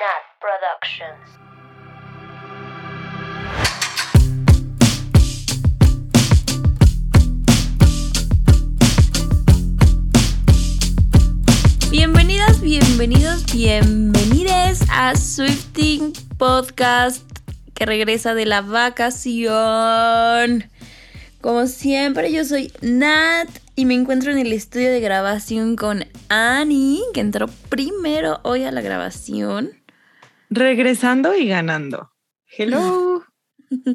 Nat Productions. Bienvenidas, bienvenidos, bienvenides a Swifting Podcast que regresa de la vacación. Como siempre, yo soy Nat y me encuentro en el estudio de grabación con Annie, que entró primero hoy a la grabación. Regresando y ganando. Hello.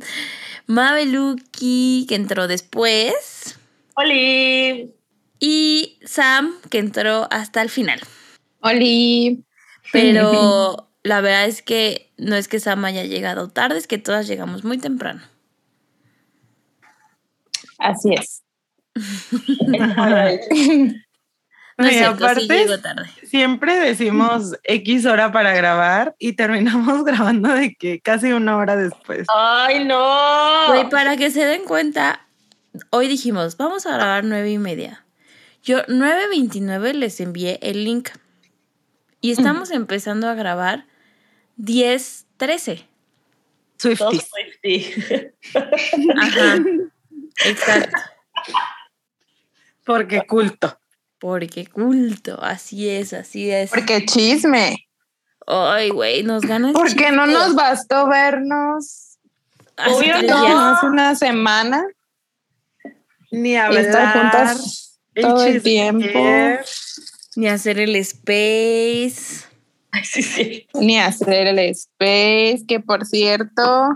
Mabeluki, que entró después. ¡Holi! Y Sam, que entró hasta el final. ¡Holi! Pero la verdad es que no es que Sam haya llegado tarde, es que todas llegamos muy temprano. Así es. No Y sí aparte, llego tarde. siempre decimos X hora para grabar y terminamos grabando de que casi una hora después. ¡Ay, no! Güey, para que se den cuenta, hoy dijimos, vamos a grabar nueve y media. Yo 9.29 les envié el link. Y estamos empezando a grabar 10.13. Dos Swifties. Swiftie. Ajá. Exacto. Porque culto. Porque culto, así es, así es. Porque chisme. Ay, güey, nos ganan. Porque no nos bastó vernos Obvio no. hace una semana Ni hablar. estar juntas todo el tiempo. Ni hacer el space. Ay, sí, sí. ni hacer el space, que por cierto,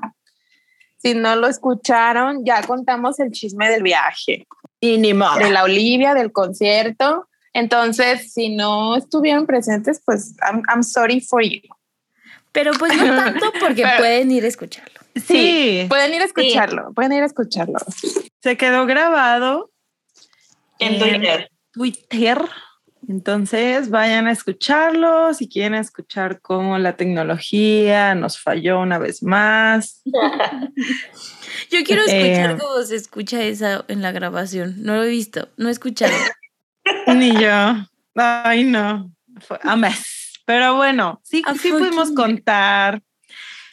si no lo escucharon, ya contamos el chisme del viaje, Y ni modo. de la Olivia, del concierto. Entonces, si no estuvieron presentes, pues I'm, I'm sorry for you. Pero pues no tanto porque Pero- pueden ir a escucharlo. Sí, Pueden ir a escucharlo, pueden ir a escucharlo. se quedó grabado En en Twitter. Twitter. Entonces vayan a escucharlo si quieren escuchar cómo la tecnología nos falló una vez más. Yo quiero escuchar Eh. cómo se escucha esa en la grabación. No lo he visto, no he escuchado. Ni yo. Ay, no. Fue a mes. Pero bueno, sí, A sí pudimos contar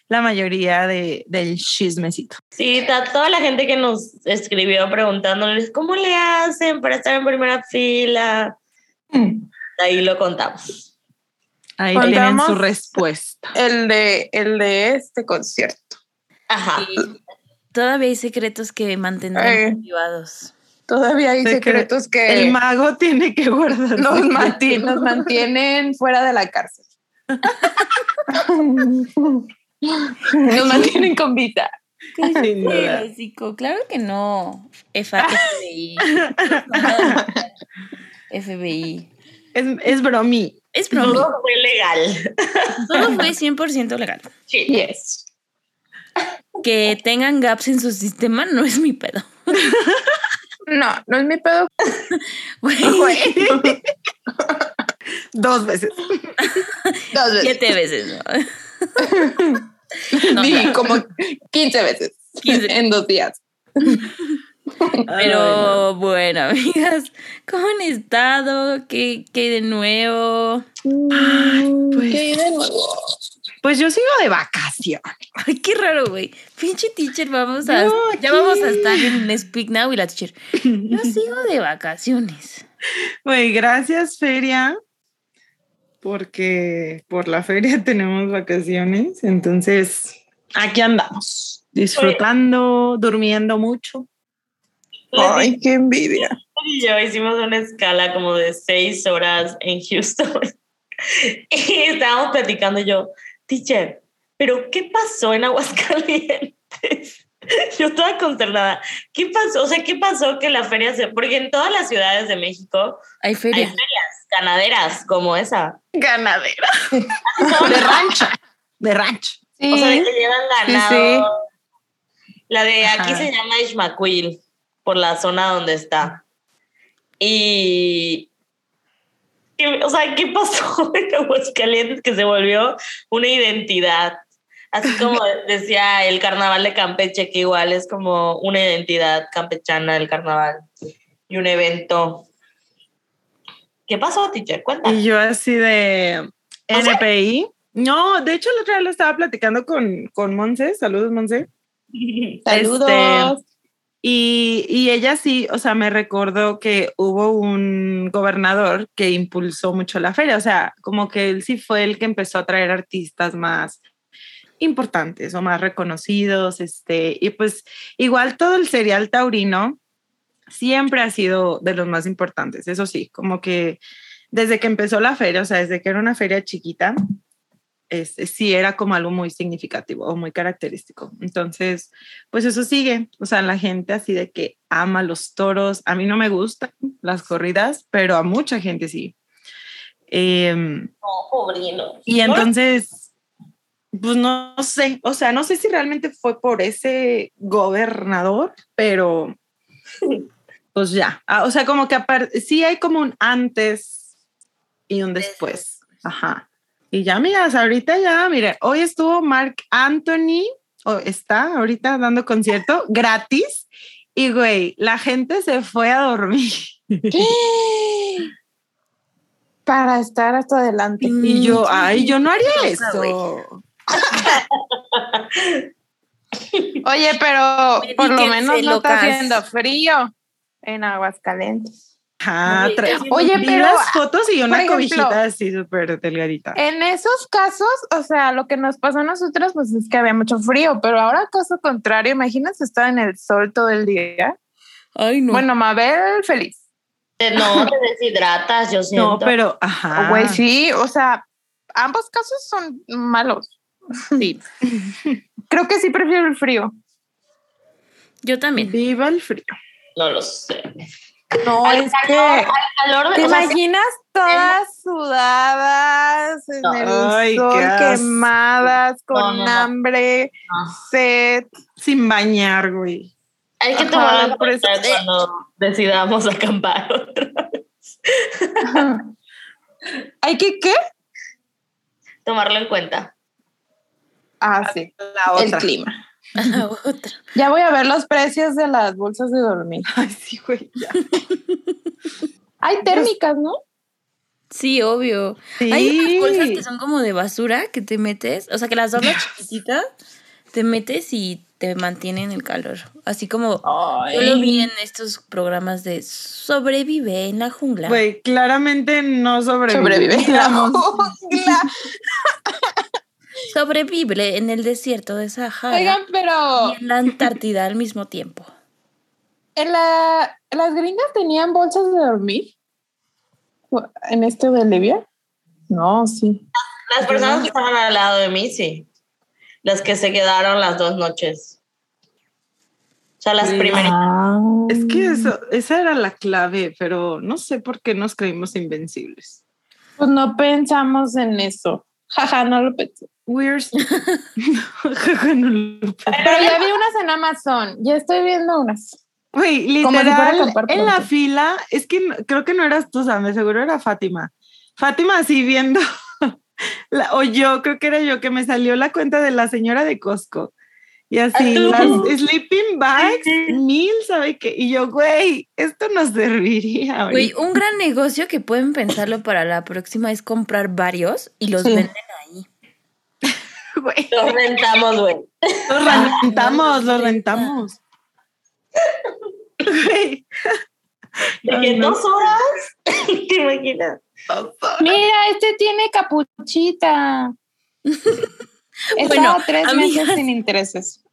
la mayoría de, del chismecito. Sí, toda la gente que nos escribió preguntándoles cómo le hacen para estar en primera fila. Ahí lo contamos. Ahí Contamos- tienen su respuesta. El de, el de este concierto. Ajá. Y todavía hay secretos que mantendrán Ay. privados. Todavía hay Secre- secretos que El mago tiene que guardar. nos, manti- nos mantienen fuera de la cárcel. nos mantienen con vida. Sí, Claro que no. F- FBI. FBI. Es, es bromi. Es broma. Todo fue legal. Todo fue 100% legal. Sí. Yes. Que tengan gaps en su sistema no es mi pedo. No, no es mi pedo. Güey, Dos veces. Dos veces. siete veces, ¿no? No, Sí, como 15 veces 15. en dos días. Pero bueno, amigas, ¿cómo han estado? ¿Qué, qué de nuevo? pues- ¿Qué hay de nuevo? Pues yo sigo de vacación. Ay, qué raro, güey. Pinche teacher, vamos a. No, ya vamos a estar en Speak Now y la teacher. Yo sigo de vacaciones. Güey, gracias, feria. Porque por la feria tenemos vacaciones. Entonces, aquí andamos. Disfrutando, durmiendo mucho. Ay, qué envidia. y yo hicimos una escala como de seis horas en Houston. y estábamos platicando yo, teacher, ¿pero qué pasó en Aguascalientes? yo estaba consternada. ¿Qué pasó? O sea, ¿qué pasó que la feria se...? Porque en todas las ciudades de México Hay hay feria. ferias ganaderas como esa. Ganadera. De rancho. De rancho. Sí. O sea, de que llevan Sí, ganado. La de aquí Ajá. se llama Ishmaquil, por la zona donde está. Y. y, O sea, ¿qué pasó en Aguascalientes que se volvió una identidad? Así como decía el carnaval de Campeche, que igual es como una identidad campechana el carnaval y un evento. ¿Qué pasó, teacher? Cuéntame. Y yo así de O sea- NPI. No, de hecho, el otro día lo estaba platicando con, con Monse. Saludos, Monse. Saludos. Este, y, y ella sí, o sea, me recordó que hubo un gobernador que impulsó mucho la feria. O sea, como que él sí fue el que empezó a traer artistas más importantes o más reconocidos. Este, y pues igual todo el serial taurino siempre ha sido de los más importantes. Eso sí, como que desde que empezó la feria, o sea, desde que era una feria chiquita, este, sí era como algo muy significativo o muy característico. Entonces, pues eso sigue. O sea, la gente así de que ama los toros. A mí no me gustan las corridas, pero a mucha gente sí. Em, Oh, y entonces, pues no sé, o sea, no sé si realmente fue por ese gobernador, pero pues ya. Ah, o sea, como que sí hay como un antes y un después. Ajá. Y ya, amigas, ahorita ya, mire, hoy estuvo Mark Anthony, o está ahorita dando concierto gratis. Y güey, la gente se fue a dormir. Para estar hasta adelante. Y yo, ay, yo no haría eso. Oye, pero por lo menos no está haciendo frío en Aguascalientes. Ajá, Oye, tra- Oye, vi pero, las fotos y una ejemplo, cobijita así súper delgadita. En esos casos, o sea, lo que nos pasó a nosotros, pues es que había mucho frío, pero ahora caso contrario, imagínate estar en el sol todo el día. Ay, no. Bueno, Mabel, feliz. Te- No, te deshidratas, yo siento. no, pero, ajá. Güey, sí, o sea, ambos casos son malos. Sí. Creo que sí prefiero el frío. yo también. Viva el frío. No lo sé. No, Al es calor, que. al calor, ¿Te sea, imaginas todas sudadas en No. el Ay, sol, quemadas, con No, no, no. hambre, no. sed? Sin bañar, güey. Hay que Ajá, tomarlo en por eso- cuenta cuando decidamos acampar otra vez. ¿Hay que qué? Tomarlo en cuenta. Ah, sí. La El clima. A otra. Ya voy a ver los precios de las bolsas de dormir. Ay, sí, güey. ya. Hay térmicas, ¿no? Sí, obvio. Sí. Hay unas bolsas que son como de basura que te metes, o sea, que las doblas chiquititas, te metes y te mantienen el calor. Así como yo lo vi en estos programas de sobrevive en la jungla. Güey, claramente no sobrevive. Sobrevive la Vamos. jungla. Sobrevive en el desierto de Sahara Oigan, pero y en la Antártida al mismo tiempo. en la, las gringas tenían bolsas de dormir en este de Libia. No, sí. Las personas que estaban al lado de mí, sí. Las que se quedaron las dos noches. O sea, las Sí. primeras. Ah. Es que eso, esa era la clave, pero no sé por qué nos creímos invencibles. Pues no pensamos en eso. Jaja, no lo pensé. Lo- Pero ya vi unas en Amazon. Ya estoy viendo unas. Güey, si literal, en la fila, es que no- creo que no eras tú, Sam, de seguro era Fátima. Fátima así viendo, la- o yo, creo que era yo, que me salió la cuenta de la señora de Costco. Y así, las sleeping bags, mil, ¿sabe qué? Y yo, güey, esto nos serviría. Güey, un gran negocio que pueden pensarlo para la próxima es comprar varios y los Sí. venden. Güey, Los rentamos, güey. los rentamos, los rentamos. Güey. De que no. dos horas. ¿Te imaginas? Mira, este tiene capuchita. Está Bueno, tres amigas. meses sin intereses.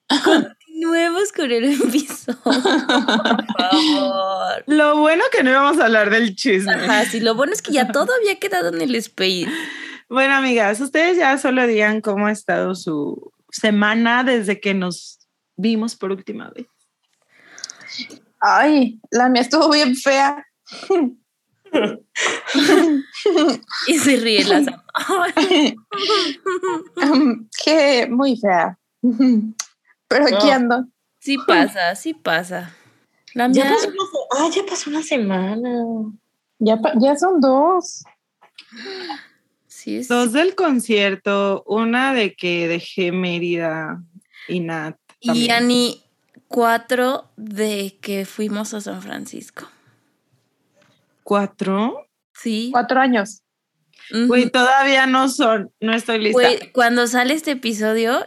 Nuevos con el episodio. Por favor. Lo bueno que no íbamos a hablar del chisme. Ajá, sí, lo bueno es que ya todo había quedado en el space. Bueno, amigas, ustedes ya solo digan cómo ha estado su semana desde que nos vimos por última vez. Ay, la mía estuvo bien fea. Y se ríe la Sam. que muy fea. Pero aquí No. ando. Sí pasa, sí pasa. La Ya mía, pasó una, ah, ya pasó una semana. Ya, pa- ya son dos. Sí es. Dos del concierto, una de que dejé Mérida y Nat. Y. Ani, cuatro de que fuimos a San Francisco. ¿Cuatro? Sí. Cuatro años. Güey, todavía no son, no estoy lista. Güey, cuando sale este episodio,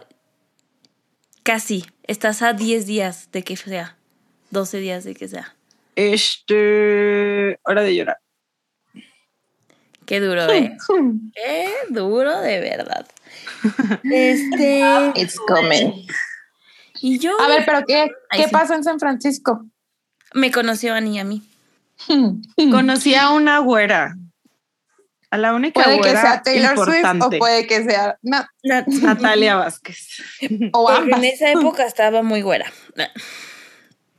casi estás a 10 días de que sea, 12 días de que sea. Este, hora de llorar. Qué duro, ¿eh? Qué duro de verdad. Este. It's coming. Y yo A ver, pero ¿qué, Ay, qué sí. pasó en San Francisco? me conoció a ni a mí. Conocí a una güera. A la única Puede que güera sea Taylor Swift importante. o puede que sea na- Natalia Vázquez. o Porque en ambas. esa época estaba muy güera.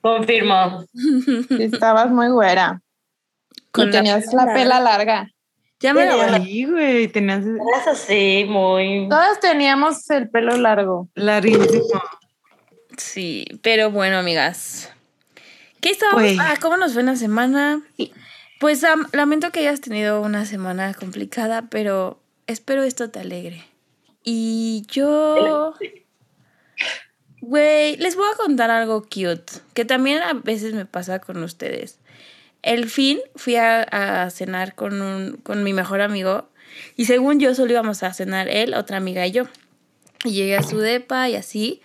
Confirmo. Estabas muy güera. Con y tenías la, pela larga. Ya me la Sí, güey, tenías Eras así, muy. Todas teníamos el pelo largo. larguísimo. Sí, pero bueno, amigas. ¿Qué estábamos? Güey. Ah, ¿cómo nos fue una semana? Pues am- lamento que hayas tenido una semana complicada, pero espero esto te alegre. Y yo. Güey, les voy a contar algo cute, que también a veces me pasa con ustedes. El fin fui a, a cenar con, un, con mi mejor amigo y según yo solo íbamos a cenar él, otra amiga y yo. Y llegué a su depa y así.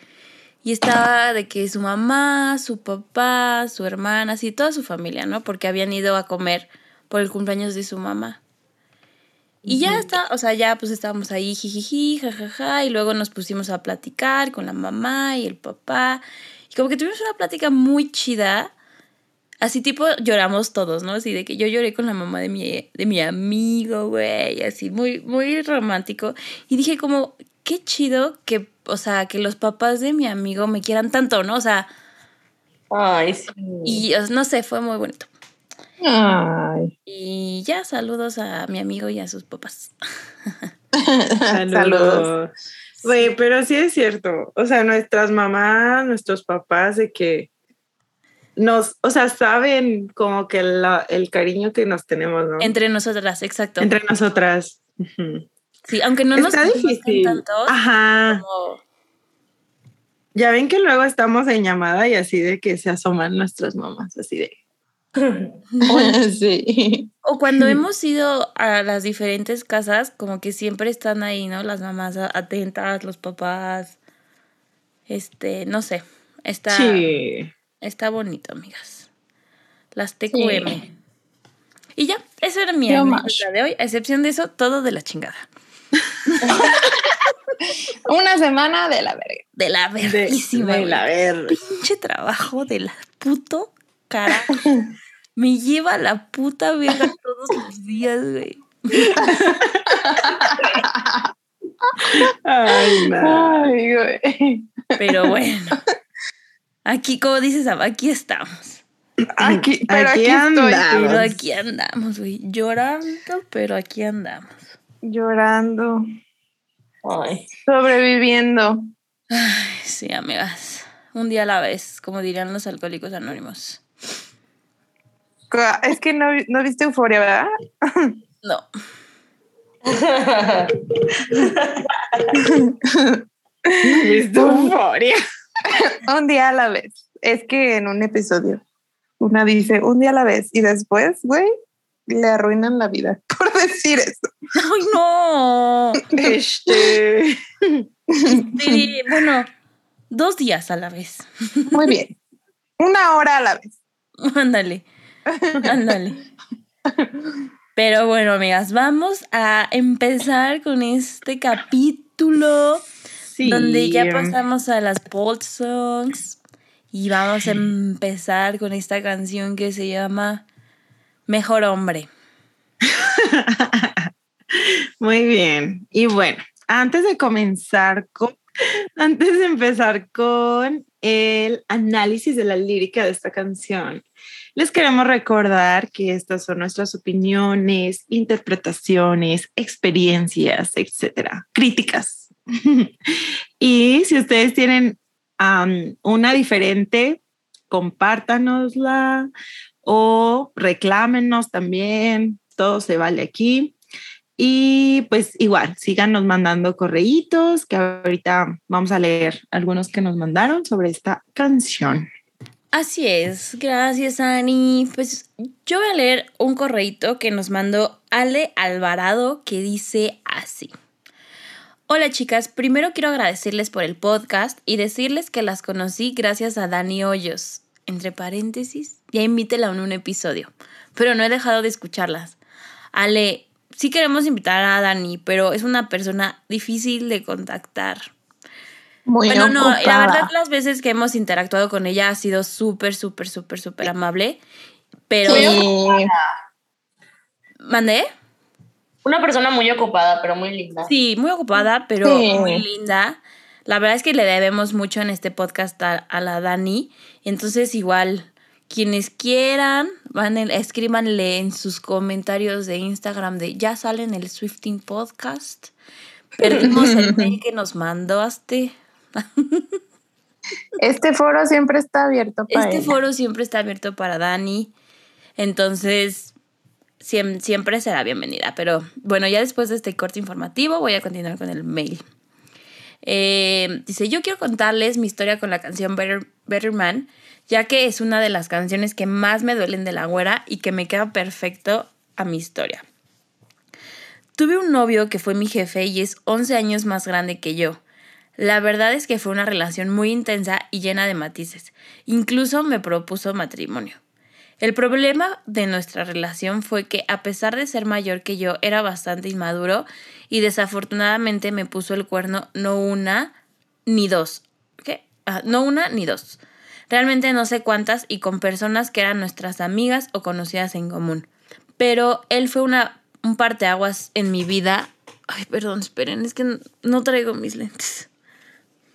Y estaba de que su mamá, su papá, su hermana, así toda su familia, ¿no? Porque habían ido a comer por el cumpleaños de su mamá. Y ya está, o sea, ya pues estábamos ahí, jijiji, jajaja, y luego nos pusimos a platicar con la mamá y el papá. Y como que tuvimos una plática muy chida. Así tipo lloramos todos, ¿no? Así de que yo lloré con la mamá de mi, de mi amigo, güey, así muy, muy romántico. Y dije como, qué chido que, o sea, que los papás de mi amigo me quieran tanto, ¿no? O sea, Ay, sí. y no sé, fue muy bonito. Ay. Y ya, saludos a mi amigo y a sus papás. Saludos. Güey, pero sí es cierto. O sea, nuestras mamás, nuestros papás, de que nos, o sea, saben como que la- el cariño que nos tenemos, ¿no? Entre nosotras, exacto. Entre nosotras. Sí, aunque no nos Está conozcan difícil. tanto, Ajá. como- Ya ven que luego estamos en llamada y así de que se asoman nuestras mamás, así de. sí. O cuando hemos ido a las diferentes casas, como que siempre están ahí, ¿no? Las mamás atentas, los papás. Este, no sé. Está, Sí. Está bonito, amigas. Las TQM. Y ya, eso era mi anécdota de hoy. A excepción de eso, todo de la chingada. Una semana de la verga. De la De, verguísima. de güey. la verga. Pinche trabajo de la puto carajo. Me lleva la puta verga todos los días, güey. Ay, no. Ay, güey. Pero bueno. Aquí, como dices, aquí estamos. Aquí, Pero aquí aquí estoy, andamos. Pero aquí andamos, güey. Llorando, pero aquí andamos. Llorando. Ay. Sobreviviendo. Ay, sí, amigas. Un día a la vez, como dirían los alcohólicos anónimos. Es que no, no viste euforia, ¿verdad? No. ¿Viste euforia? Un día a la vez. Es que en un episodio una dice un día a la vez y después, güey, le arruinan la vida por decir eso. ¡Ay, no! Este. Sí, bueno, dos días a la vez. Muy bien. Una hora a la vez. Ándale. Ándale. Pero bueno, amigas, vamos a empezar con este capítulo Sí. donde ya pasamos a las Bold Songs y vamos a empezar con esta canción que se llama Mejor Hombre. Muy bien. Y bueno, antes de comenzar con, antes de empezar con el análisis de la lírica de esta canción, les queremos recordar que estas son nuestras opiniones, interpretaciones, experiencias, etcétera, críticas. y si ustedes tienen una diferente, compártanosla o reclámenos también, todo se vale aquí. Y pues igual, síganos mandando correitos, que ahorita vamos a leer algunos que nos mandaron sobre esta canción. Así es, gracias Ani. Pues yo voy a leer un correito que nos mandó Ale Alvarado que dice así. Hola chicas, primero quiero agradecerles por el podcast y decirles que las conocí gracias a Dani Hoyos. Entre paréntesis, ya invítela en un episodio, pero no he dejado de escucharlas. Ale, sí queremos invitar a Dani, pero es una persona difícil de contactar. Muy Bueno, no, la verdad las veces que hemos interactuado con ella ha sido súper, súper, súper, súper amable. Pero... Sí. ¿Mandé? Una persona muy ocupada, pero muy linda. Sí, muy ocupada, pero Sí. muy linda. La verdad es que le debemos mucho en este podcast a, a la Dani. Entonces, igual, quienes quieran, van en- escríbanle en sus comentarios de Instagram de ya salen el Swifting Podcast. Perdimos el mail que nos mandaste. Este foro siempre está abierto para Este ella. foro siempre está abierto para Dani. Entonces, siempre será bienvenida. Pero bueno, ya después de este corte informativo, voy a continuar con el mail. Eh, dice: Yo quiero contarles mi historia con la canción Better, Better Man, ya que es una de las canciones que más me duelen de la güera y que me queda perfecto a mi historia. Tuve un novio que fue mi jefe y es 11 años más grande que yo. La verdad es que fue una relación muy intensa y llena de matices. Incluso me propuso matrimonio. El problema de nuestra relación fue que a pesar de ser mayor que yo era bastante inmaduro y desafortunadamente me puso el cuerno no una ni dos. ¿Qué? Ah, no una ni dos. Realmente no sé cuántas y con personas que eran nuestras amigas o conocidas en común. Pero él fue una, un parteaguas en mi vida. Ay, perdón, esperen, es que no- no traigo mis lentes.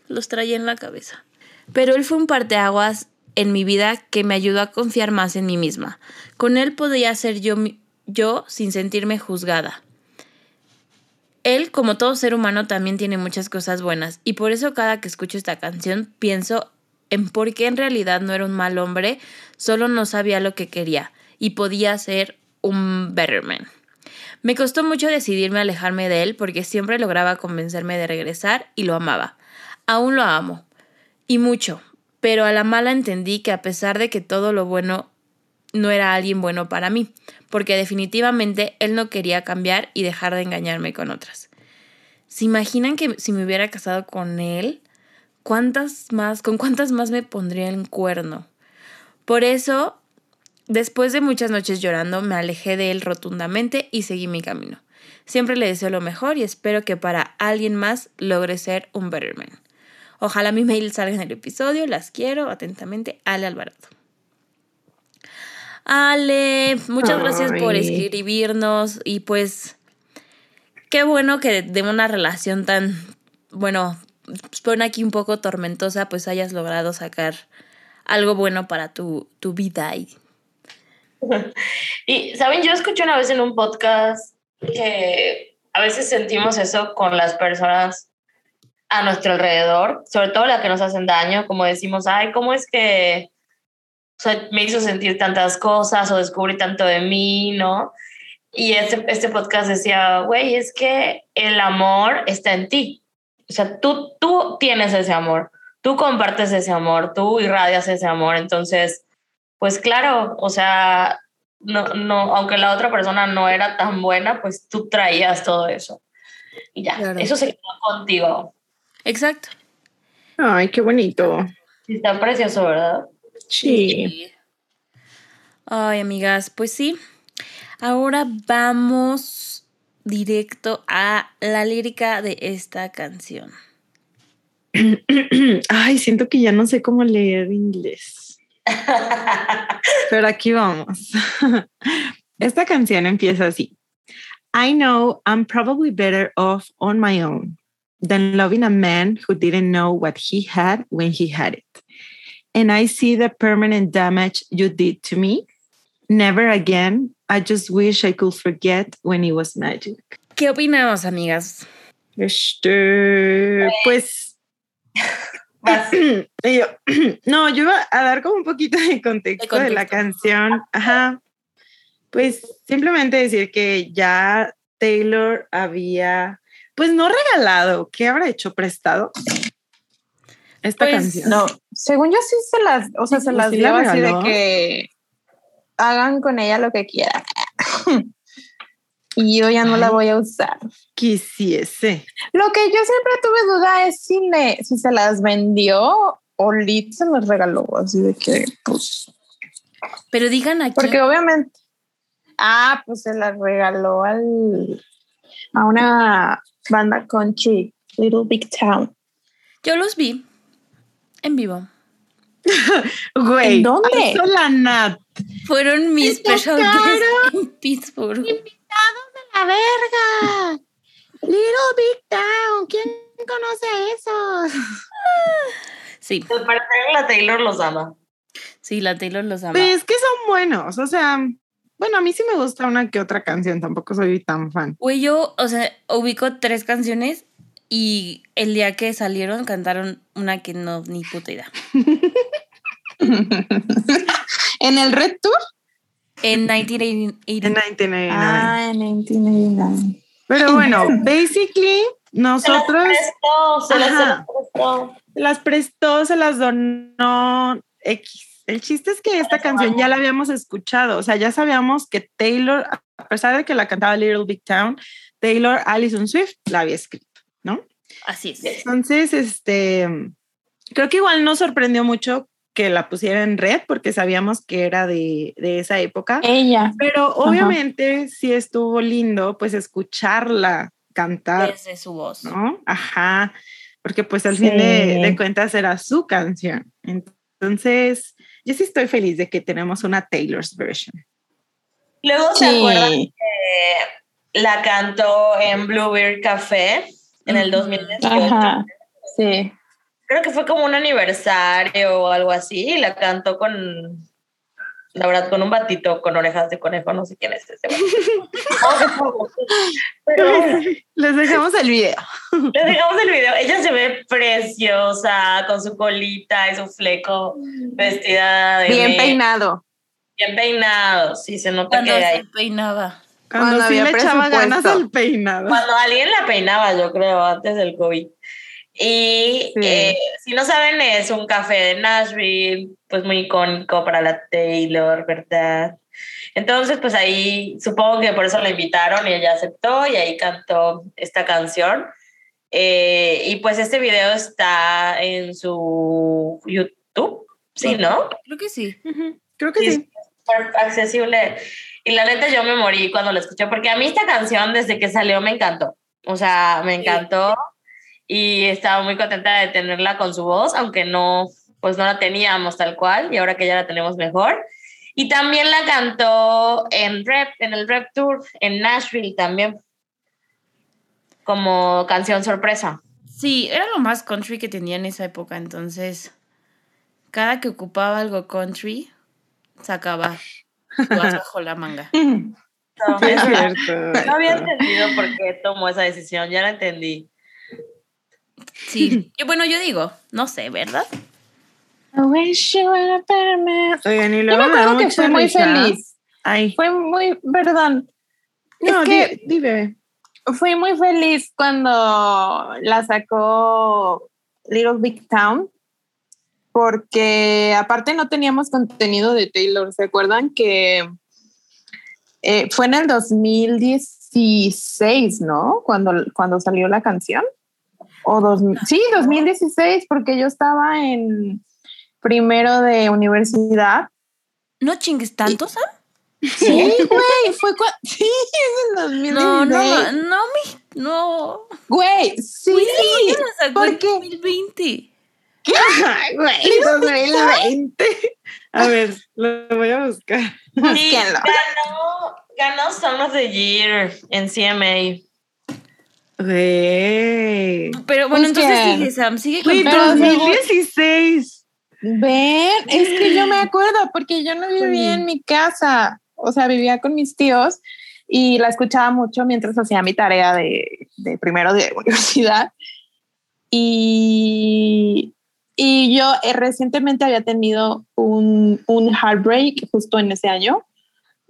Los traía en la cabeza. Pero él fue un parteaguas en mi vida que me ayudó a confiar más en mí misma. Con él podía ser yo, yo sin sentirme juzgada. Él, como todo ser humano, también tiene muchas cosas buenas y por eso cada que escucho esta canción pienso en por qué en realidad no era un mal hombre, solo no sabía lo que quería y podía ser un better man. Me costó mucho decidirme alejarme de él porque siempre lograba convencerme de regresar y lo amaba. Aún lo amo. Y mucho. Pero a la mala entendí que a pesar de que todo lo bueno no era alguien bueno para mí, porque definitivamente él no quería cambiar y dejar de engañarme con otras. ¿Se imaginan que si me hubiera casado con él, cuántas más, con cuántas más me pondría el cuerno? Por eso, después de muchas noches llorando, me alejé de él rotundamente y seguí mi camino. Siempre le deseo lo mejor y espero que para alguien más logre ser un better man. Ojalá mi mail salga en el episodio. Las quiero atentamente, Ale Alvarado. Ale, muchas gracias por escribirnos y pues qué bueno que de una relación tan, bueno, pone aquí un poco tormentosa, pues hayas logrado sacar algo bueno para tu, tu vida. Y, Y, ¿saben? Yo escuché una vez en un podcast que a veces sentimos eso con las personas a nuestro alrededor, sobre todo las que nos hacen daño, como decimos, ay, ¿cómo es que o sea, me hizo sentir tantas cosas o descubrí tanto de mí, ¿no? Y este, este podcast decía, güey, es que el amor está en ti. O sea, tú, tú tienes ese amor, tú compartes ese amor, tú irradias ese amor. Entonces, pues claro, o sea, no, no, aunque la otra persona no era tan buena, pues tú traías todo eso. Y ya, Claro. eso se quedó contigo. Exacto. Ay, qué bonito. Está precioso, ¿verdad? Sí. Ay, amigas, pues sí. Ahora vamos directo a la lírica de esta canción. Ay, siento que ya no sé cómo leer inglés. Pero aquí vamos. Esta canción empieza así. I know I'm probably better off on my own than loving a man who didn't know what he had when he had it. And I see the permanent damage you did to me. Never again. I just wish I could forget when it was magic. ¿Qué opinamos, amigas? Este, pues. Y yo, no, yo iba a dar como un poquito de contexto de, De la contexto. canción. Ajá. Pues simplemente decir que ya Taylor había, pues no regalado, ¿qué habrá hecho prestado? esta Pues, canción. No, según yo sí se las, o sea, Sí, se las sí la dio así de que hagan con ella lo que quieran. y yo ya no la voy a usar. Quisiese. Lo que yo siempre tuve duda es si, le, si se las vendió o Lit se las regaló, así de que, pues, Pero digan aquí. porque obviamente, ah, pues se las regaló al, a una banda country, Little Big Town. Yo los vi en vivo. Güey. ¿En dónde? alzó la Nat. Fueron mis ¡Qué special guests en Pittsburgh. ¡La verga! Little Big Town. ¿Quién conoce eso? Sí, Al parecer la Taylor los ama. sí, la Taylor los ama. Pues es que son buenos. O sea, bueno, a mí sí me gusta una que otra canción. Tampoco soy tan fan. Güey, yo, o sea, ubico tres canciones y el día que salieron cantaron una que no, ni puta idea. en el Red Tour. En En 1980. 1999. Ah, en 1999. Pero bueno, basically, Se las nosotros prestó, se las, se Ajá. las prestó. las prestó, se las donó X. El chiste es que esta canción ya la habíamos escuchado, o sea, ya sabíamos que Taylor, a pesar de que la cantaba Little Big Town, Taylor Allison Swift la había escrito, ¿no? Así es. Entonces, este, creo que igual nos sorprendió mucho que la pusiera en red porque sabíamos que era de, de esa época, Ella. pero obviamente sí estuvo lindo pues escucharla cantar, Desde su voz. ¿no? Ajá, porque pues al Sí. fin de, de cuentas era su canción. Entonces, yo sí estoy feliz de que tenemos una Taylor's version. Luego se acuerdan que la cantó en Bluebeard Café en el Ujú. 2018. Ajá. Sí. Creo que fue como un aniversario o algo así. Y la cantó con, la verdad, con un batito con orejas de conejo. No sé quién es ese. Pero Les dejamos el video. les dejamos el video. Ella se ve preciosa con su colita y su fleco vestida de Bien negro, peinado. bien peinado. Sí, se nota Cuando que se hay. peinaba. Cuando, Cuando sí había le echaba ganas al peinado. Cuando alguien la peinaba, yo creo, antes del COVID. Y Sí. eh, si no saben, es un café de Nashville, pues muy icónico para la Taylor, ¿verdad? Entonces, pues ahí supongo que por eso la invitaron y ella aceptó y ahí cantó esta canción. Eh, y pues este video está en su YouTube, ¿sí, no? Creo que sí. Ujú, Creo que Sí, sí. es accesible. Y la neta yo me morí cuando la escuché, porque a mí esta canción desde que salió me encantó. O sea, me encantó y estaba muy contenta de tenerla con su voz, aunque no, pues no la teníamos tal cual y ahora que ya la tenemos mejor. Y también la cantó en Rep, en el Rep Tour, en Nashville también, como canción sorpresa. Sí, era lo más country que tenía en esa época, entonces cada que ocupaba algo country, sacaba bajo la manga. No, es cierto. no había entendido por qué tomó esa decisión, ya la entendí. Sí, y bueno, yo digo, no sé, ¿verdad? I wish you were a better man. Oigan, y Yo luego me me acuerdo que fui muy risa. feliz. Ay, Fue muy, perdón, no, es que- di- dime. Fui muy feliz cuando la sacó Little Big Town, porque aparte no teníamos contenido de Taylor. ¿Se acuerdan que eh, fue en el 2016, ¿no? Cuando, cuando salió la canción. O dos, sí, 2016, porque yo estaba en primero de universidad. No chingues tanto, Sam. Sí, güey, fue cuando... Sí, es el 2016. No, no, no, no, mi, no. Güey, sí. Güey, ¿por en qué? 2020. Ay, güey, 2020. A ver, lo voy a buscar. Sí, ganó, ganó Song of the Year en CMA. Güey. Pero bueno, Pues entonces sigue, Sam, sigue Güey, con Pero 2016. Ven, es que yo me acuerdo porque yo no vivía en mi casa, o sea, vivía con mis tíos y la escuchaba mucho mientras hacía mi tarea de, de primero de universidad. Y, y yo eh, recientemente había tenido un, un heartbreak justo en ese año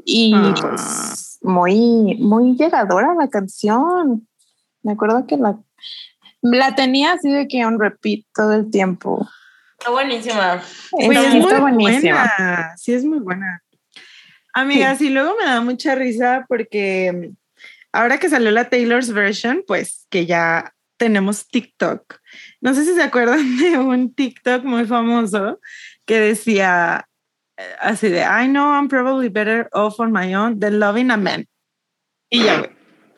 y Ah. pues muy, muy llegadora la canción. Me acuerdo que la, La tenía así de que on repeat todo el tiempo. Está buenísima. Güey, Sí, es muy está buenísima. buena. Sí, es muy buena. Amigas, y luego me da mucha risa porque ahora que salió la Taylor's version, pues que ya tenemos TikTok. No sé si se acuerdan de un TikTok muy famoso que decía eh, así de, I know I'm probably better off on my own than loving a man. Y ya, güey,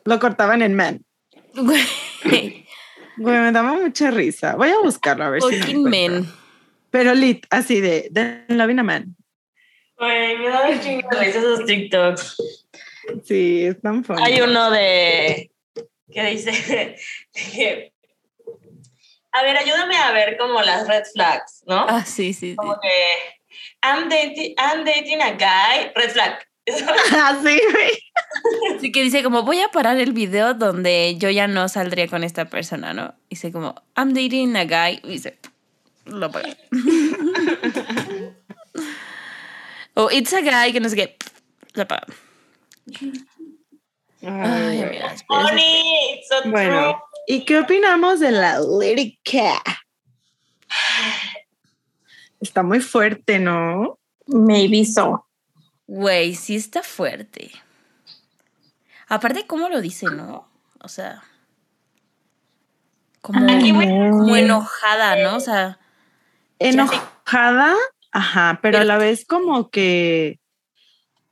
lo cortaban en man. Güey, me daba mucha risa. Voy a buscarlo a ver si fucking encuentro. men. Pero lit, así de, than loving a man. Güey, me da un chingo de esos TikToks. Sí, es tan funny. Hay uno de que dice que, a ver, ayúdame a ver como las red flags, ¿no? Ah, sí, sí, sí. Como que I'm dating, I'm dating a guy, red flag. Ah, sí, güey. Así que dice como, voy a parar el video donde yo ya no saldría con esta persona, ¿no? Dice como, I'm dating a guy. Y dice, lo apaga. o it's a guy que no sé qué. Lo apaga. Ay, so Bueno, true. ¿y qué opinamos de la lírica? Está muy fuerte, ¿no? Maybe so. Güey, sí está fuerte. Aparte, ¿cómo lo dice, no? O sea, como, Aquí voy- como enojada, ¿no? O sea, Enojada, ajá, pero a la vez como que,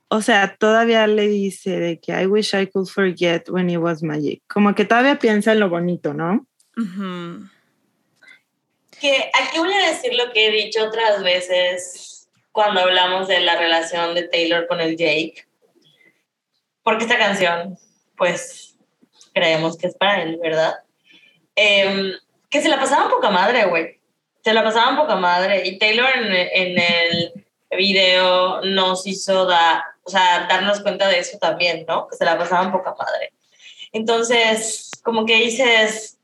o sea, todavía le dice de que I wish I could forget when it was magic. Como que todavía piensa en lo bonito, ¿no? ujú. Que aquí voy a decir lo que he dicho otras veces cuando hablamos de la relación de Taylor con el Jake. Porque esta canción, pues, creemos que es para él, ¿verdad? Em, que se la pasaban poca madre, güey. Se la pasaban poca madre. Y Taylor en, en el video nos hizo da, o sea, darnos cuenta de eso también, ¿no? Que se la pasaban poca madre. Entonces, como que dices,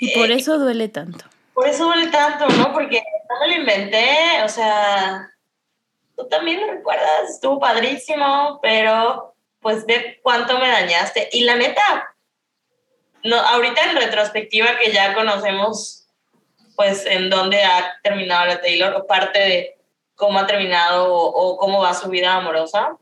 Y por eso duele tanto. por eso duele tanto, ¿no? Porque no me lo inventé, o sea, tú también lo recuerdas, estuvo padrísimo, pero pues ve cuánto me dañaste. Y la neta, no, ahorita en retrospectiva que ya conocemos, pues en dónde ha terminado la Taylor, o parte de cómo ha terminado o, o cómo va su vida amorosa.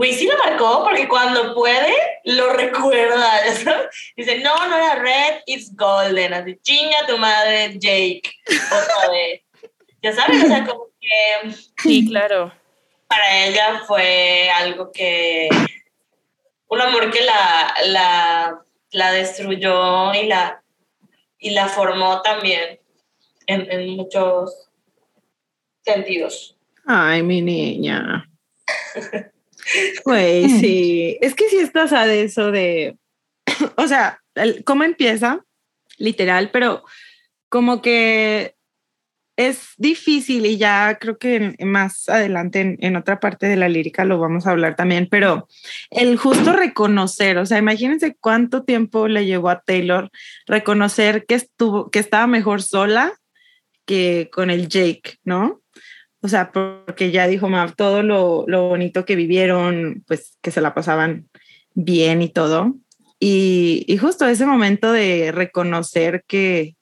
Sí lo marcó porque cuando puede, lo recuerda. Dice, no, no era red, it's golden. Así, chinga tu madre, Jake. Otra vez. Ya sabes, o sea, como que Sí, claro. para ella fue algo que. Un amor que la, la, la destruyó y la, y la formó también en, en muchos sentidos. Ay, mi niña. Güey, sí. Es que sí estás a de eso de, o sea, el- cómo empieza, literal, pero como que es difícil y ya creo que más adelante en, en otra parte de la lírica lo vamos a hablar también, pero el justo reconocer, o sea, imagínense cuánto tiempo le llevó a Taylor reconocer que estuvo, que estaba mejor sola que con el Jake, ¿no? O sea, porque ya dijo Mav todo lo, lo bonito que vivieron, pues que se la pasaban bien y todo. Y, y justo ese momento de reconocer que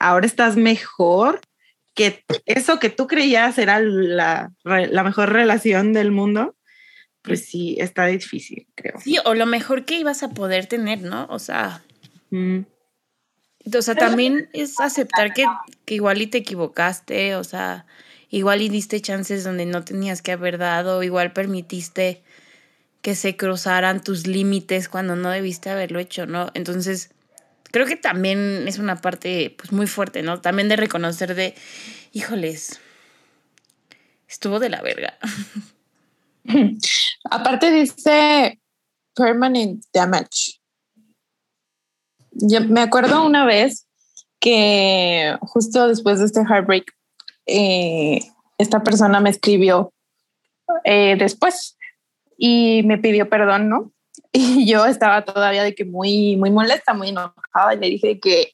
ahora estás mejor, que eso que tú creías era la, la mejor relación del mundo, pues sí, está difícil, creo. Sí, o lo mejor que ibas a poder tener, ¿no? O sea, Mm, o sea, también es aceptar que, que igual y te equivocaste, o sea, igual y diste chances donde no tenías que haber dado, igual permitiste que se cruzaran tus límites cuando no debiste haberlo hecho, ¿no? Entonces, creo que también es una parte pues muy fuerte, ¿no? También de reconocer de, híjoles, estuvo de la verga. Aparte dice permanent damage. Yo me acuerdo una vez que justo después de este heartbreak, eh, esta persona me escribió eh, después y me pidió perdón, ¿no? Y yo estaba todavía de que muy, muy molesta, muy enojada y le dije que,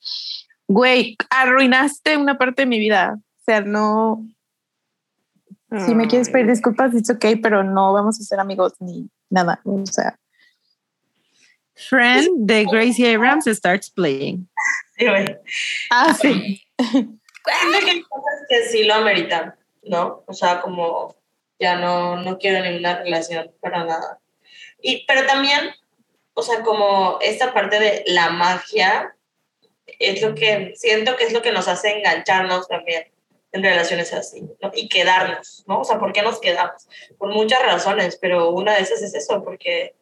güey, arruinaste una parte de mi vida. O sea, no, si me quieres pedir disculpas, it's ok, pero no vamos a ser amigos ni nada. O sea, Friend de Gracie Abrams starts playing. Sí, güey. Ah, sí. Hay cosas que sí lo ameritan, ¿no? O sea, como ya no, no quiero ninguna relación para nada. Y, pero también, o sea, como esta parte de la magia es lo que siento que es lo que nos hace engancharnos también en relaciones así, ¿no? Y quedarnos, ¿no? O sea, ¿por qué nos quedamos? Por muchas razones, pero una de esas es eso, porque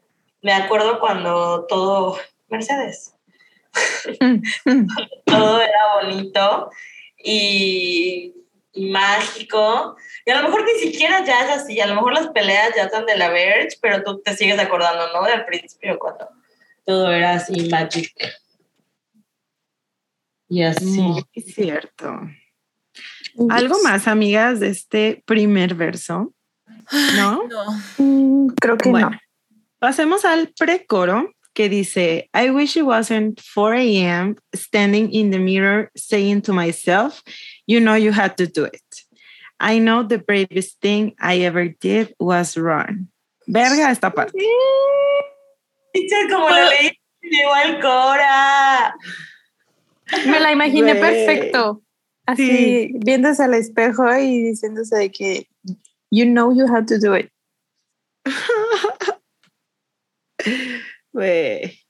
me acuerdo cuando todo, Mercedes, todo era bonito y, y mágico. Y a lo mejor ni siquiera ya es así, a lo mejor las peleas ya están de la Verge, pero tú te sigues acordando, ¿no? Del principio cuando todo era así magic. Y así. Muy cierto. Algo más, amigas, de este primer verso, ¿no? No. Mm, Creo que Bueno. no. Pasemos al precoro que dice, I wish it wasn't 4 a.m. standing in the mirror saying to myself, you know you had to do it. I know the bravest thing I ever did was run. Verga esta parte. Teacher, como lo leí, me llegó al Cora. Me la imaginé Güey. perfecto. Así, viéndose al espejo y diciéndose de que you know you have to do it. Güey.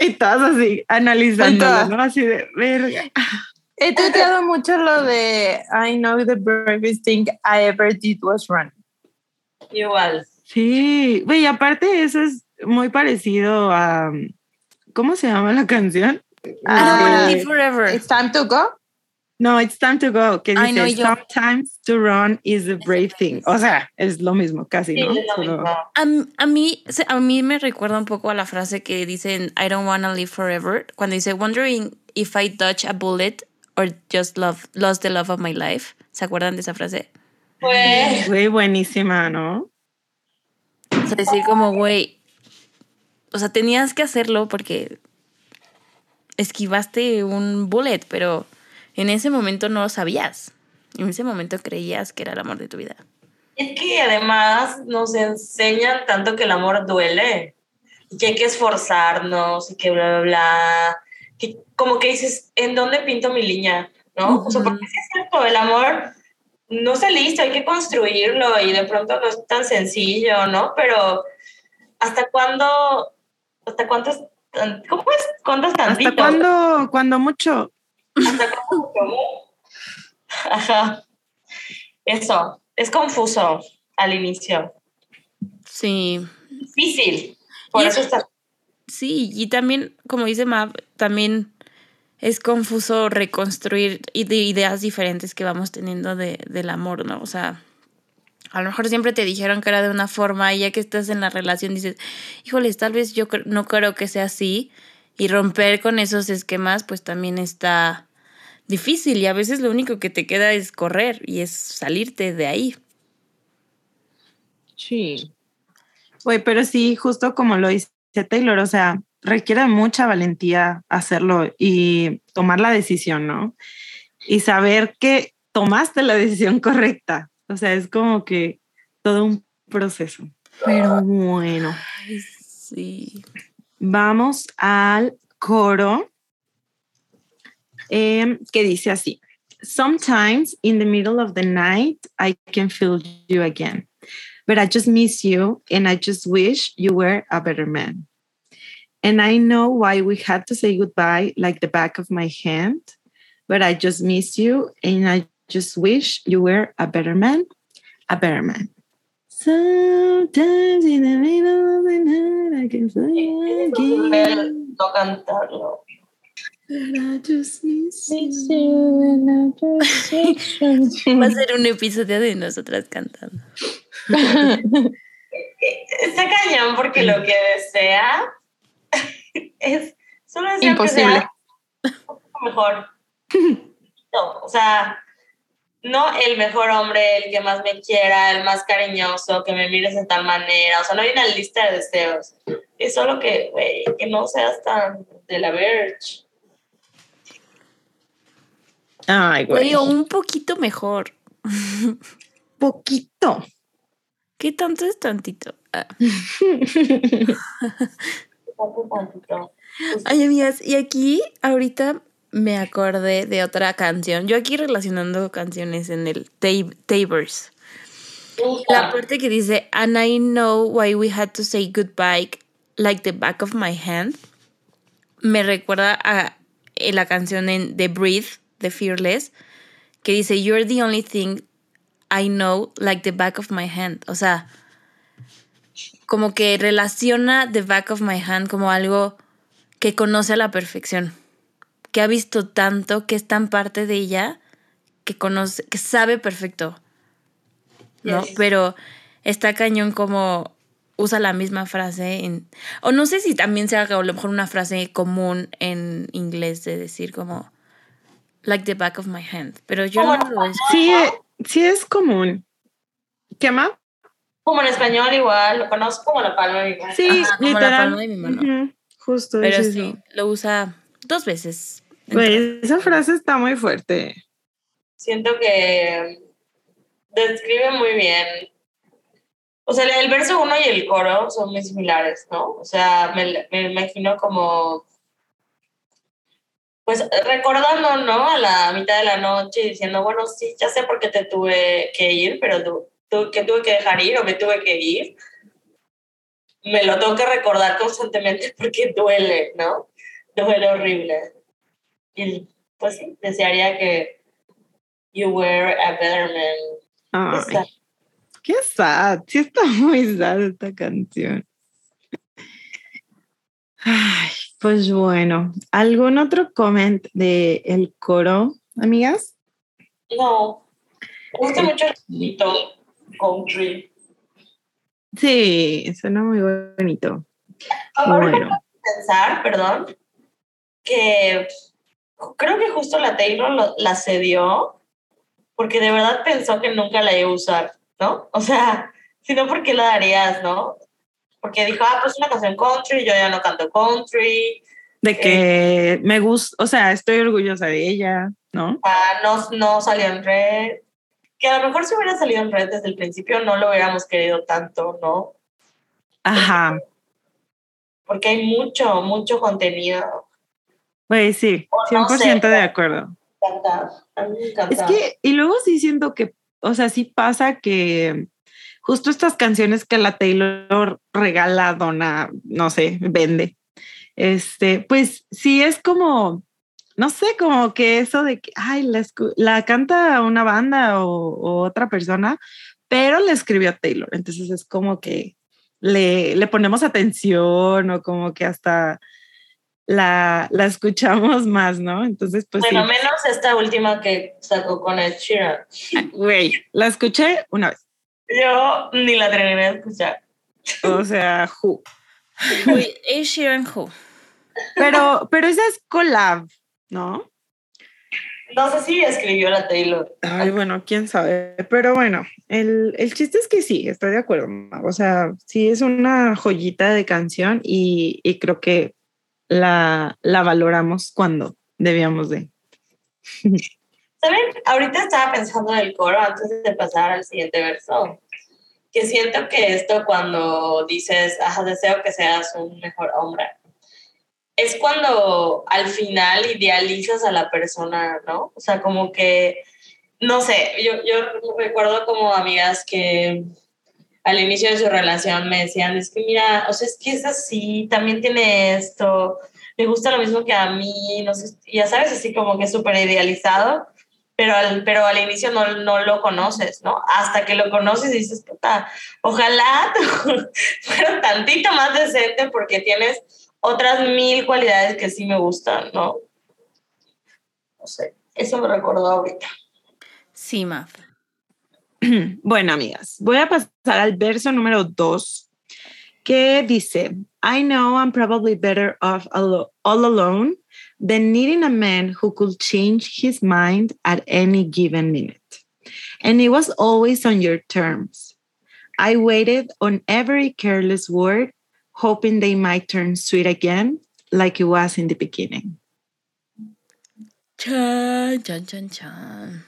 Y todas así, analizando, todas. ¿no? Así de verga. He tuiteado mucho lo de I know the bravest thing I ever did was run. Igual. Sí, güey, aparte eso es muy parecido a, ¿cómo se llama la canción? I don't wanna Ah, live forever. It's time to go. No, it's time to go, que Ay, dice, sometimes to run is the brave thing. O sea, es lo mismo casi. A, mí, a mí me recuerda un poco a la frase que dicen I don't wanna live forever. Cuando dice wondering if I dodge a bullet or just love, lost the love of my life. ¿Se acuerdan de esa frase? Pues, Güey, buenísima, ¿no? O sea, decir como, güey, o sea, tenías que hacerlo porque esquivaste un bullet, pero en ese momento no lo sabías. En ese momento creías que era el amor de tu vida. es que además nos enseñan tanto que el amor duele y que hay que esforzarnos y que bla, bla, bla. Que como que dices, ¿en dónde pinto mi línea? ¿No? O sea, Ujú. porque sí es cierto, el amor no está listo, hay que construirlo y de pronto no es tan sencillo, ¿no? Pero ¿hasta cuándo? ¿Hasta cuántos? ¿Cómo es? ¿Cuántos tantitos? ¿Hasta cuándo, cuando mucho? ¿Hasta cuándo? ¿Cómo? Ajá. Eso, es confuso al inicio. Sí. Difícil. Por Y eso es- está. Sí, y también, como dice Mav, también es confuso reconstruir ide- ideas diferentes que vamos teniendo de, del amor, ¿no? O sea, a lo mejor siempre te dijeron que era de una forma y ya que estás en la relación dices, híjoles, tal vez yo no creo que sea así y romper con esos esquemas pues también está difícil y a veces lo único que te queda es correr y es salirte de ahí. Sí. Güey, pero sí, justo como lo dice Taylor, o sea, requiere mucha valentía hacerlo y tomar la decisión, ¿no? Y saber que tomaste la decisión correcta. O sea, es como que todo un proceso. Pero bueno, Ay, sí. vamos al coro em, que dice así. Sometimes in the middle of the night, I can feel you again. But I just miss you and I just wish you were a better man. And I know why we had to say goodbye like the back of my hand. But I just miss you and I just wish you were a better man. A better man. Sometimes in the middle of the night, I can feel you again. No cantarlo. Va a ser un episodio de nosotras cantando. Está cañón porque lo que desea es solo desea Imposible. que sea un poco mejor. No, o sea, no el mejor hombre, el que más me quiera, el más cariñoso, que me mires de tal manera. O sea, no hay una lista de deseos. Es solo que, güey, que no seas tan de la verge. Ay, güey. Un poquito mejor. Poquito. ¿Qué tanto es tantito? Ah, tantito. Ay, amigas, y aquí ahorita me acordé de otra canción. Yo aquí relacionando canciones en el Tab- Tabers. La parte que dice, and I know why we had to say goodbye like the back of my hand, me recuerda a eh, la canción en The Breathe de Fearless, que dice, you're the only thing I know like the back of my hand. O sea, como que relaciona the back of my hand como algo que conoce a la perfección, que ha visto tanto, que es tan parte de ella, que conoce, que sabe perfecto. ¿no? Yes. Pero está cañón como usa la misma frase en... O no sé si también sea a lo mejor una frase común en inglés de decir como like the back of my hand. Pero yo no lo he Sí, sí es común. ¿Qué más? Como en español igual, lo conozco como la palma de mi mano. Sí, Ajá, como la palma de mi mano. Ujú, Justo. Pero es sí, eso. lo usa dos veces. Güey, esa frase está muy fuerte. Siento que describe muy bien. O sea, el verso uno y el coro son muy similares, ¿no? O sea, me, me imagino como. Pues recordando, ¿no? A la mitad de la noche diciendo, bueno, sí, ya sé por qué te tuve que ir, pero tú, tú que tuve que dejar ir o me tuve que ir. Me lo tengo que recordar constantemente porque duele, ¿no? Duele horrible. Y pues sí, desearía que you were a better man. Ay, qué sad. Sí está muy sad esta canción. Ay, pues bueno. ¿Algún otro comment de el coro, amigas? No, me gusta mucho el country. Sí, suena muy bonito. Ahora Bueno. pensar, perdón, que creo que justo la Taylor lo- la cedió porque de verdad pensó que nunca la iba a usar, ¿no? O sea, si no, ¿por qué la darías, no? Porque dijo, ah, pues una canción country, yo ya no canto country, De que me gusta, o sea, estoy orgullosa de ella, ¿no? ah, no, no salió en red. Que a lo mejor si hubiera salido en red desde el principio no lo hubiéramos querido tanto, ¿no? Ajá. Porque hay mucho, mucho contenido. Pues sí, O no 100% sé. de acuerdo. Me encanta, a mí me encanta. Es que, y luego sí siento que, o sea, sí pasa que justo estas canciones que la Taylor regala, dona, no sé, vende, este, pues sí es como, no sé, como que eso de que, ay, la, la canta una banda o, o otra persona, pero le escribió a Taylor. Entonces es como que le, le ponemos atención o como que hasta la, la escuchamos más, ¿no? Entonces, pues bueno, sí. menos esta última que sacó con el Sheeran. Güey, la escuché una vez. Yo ni la terminé de escuchar. O sea, who. Uy, Sheeran Who. Pero, pero esa es collab, ¿no? No sé si escribió la Taylor. Ay, bueno, quién sabe. Pero bueno, el, el chiste es que sí, estoy de acuerdo. O sea, sí es una joyita de canción y, y creo que la, la valoramos cuando debíamos de. ¿Saben? Ahorita estaba pensando en el coro antes de pasar al siguiente verso. Que siento que esto cuando dices, ajá, deseo que seas un mejor hombre, es cuando al final idealizas a la persona, ¿no? O sea, como que, no sé, yo, yo recuerdo como amigas que al inicio de su relación me decían, es que mira, o sea, es que es así, también tiene esto, le gusta lo mismo que a mí, no sé, ya sabes, así como que súper idealizado, pero al, pero al inicio no, no lo conoces, ¿no? Hasta que lo conoces dices, puta, ojalá fuera tantito más decente porque tienes otras mil cualidades que sí me gustan, ¿no? No sé, eso me recordó ahorita. Sí, Maf. Bueno, amigas, voy a pasar al verso número dos, que dice, I know I'm probably better off all alone than needing a man who could change his mind at any given minute. And it was always on your terms. I waited on every careless word, hoping they might turn sweet again, like it was in the beginning. Chan, chan, chan, chan.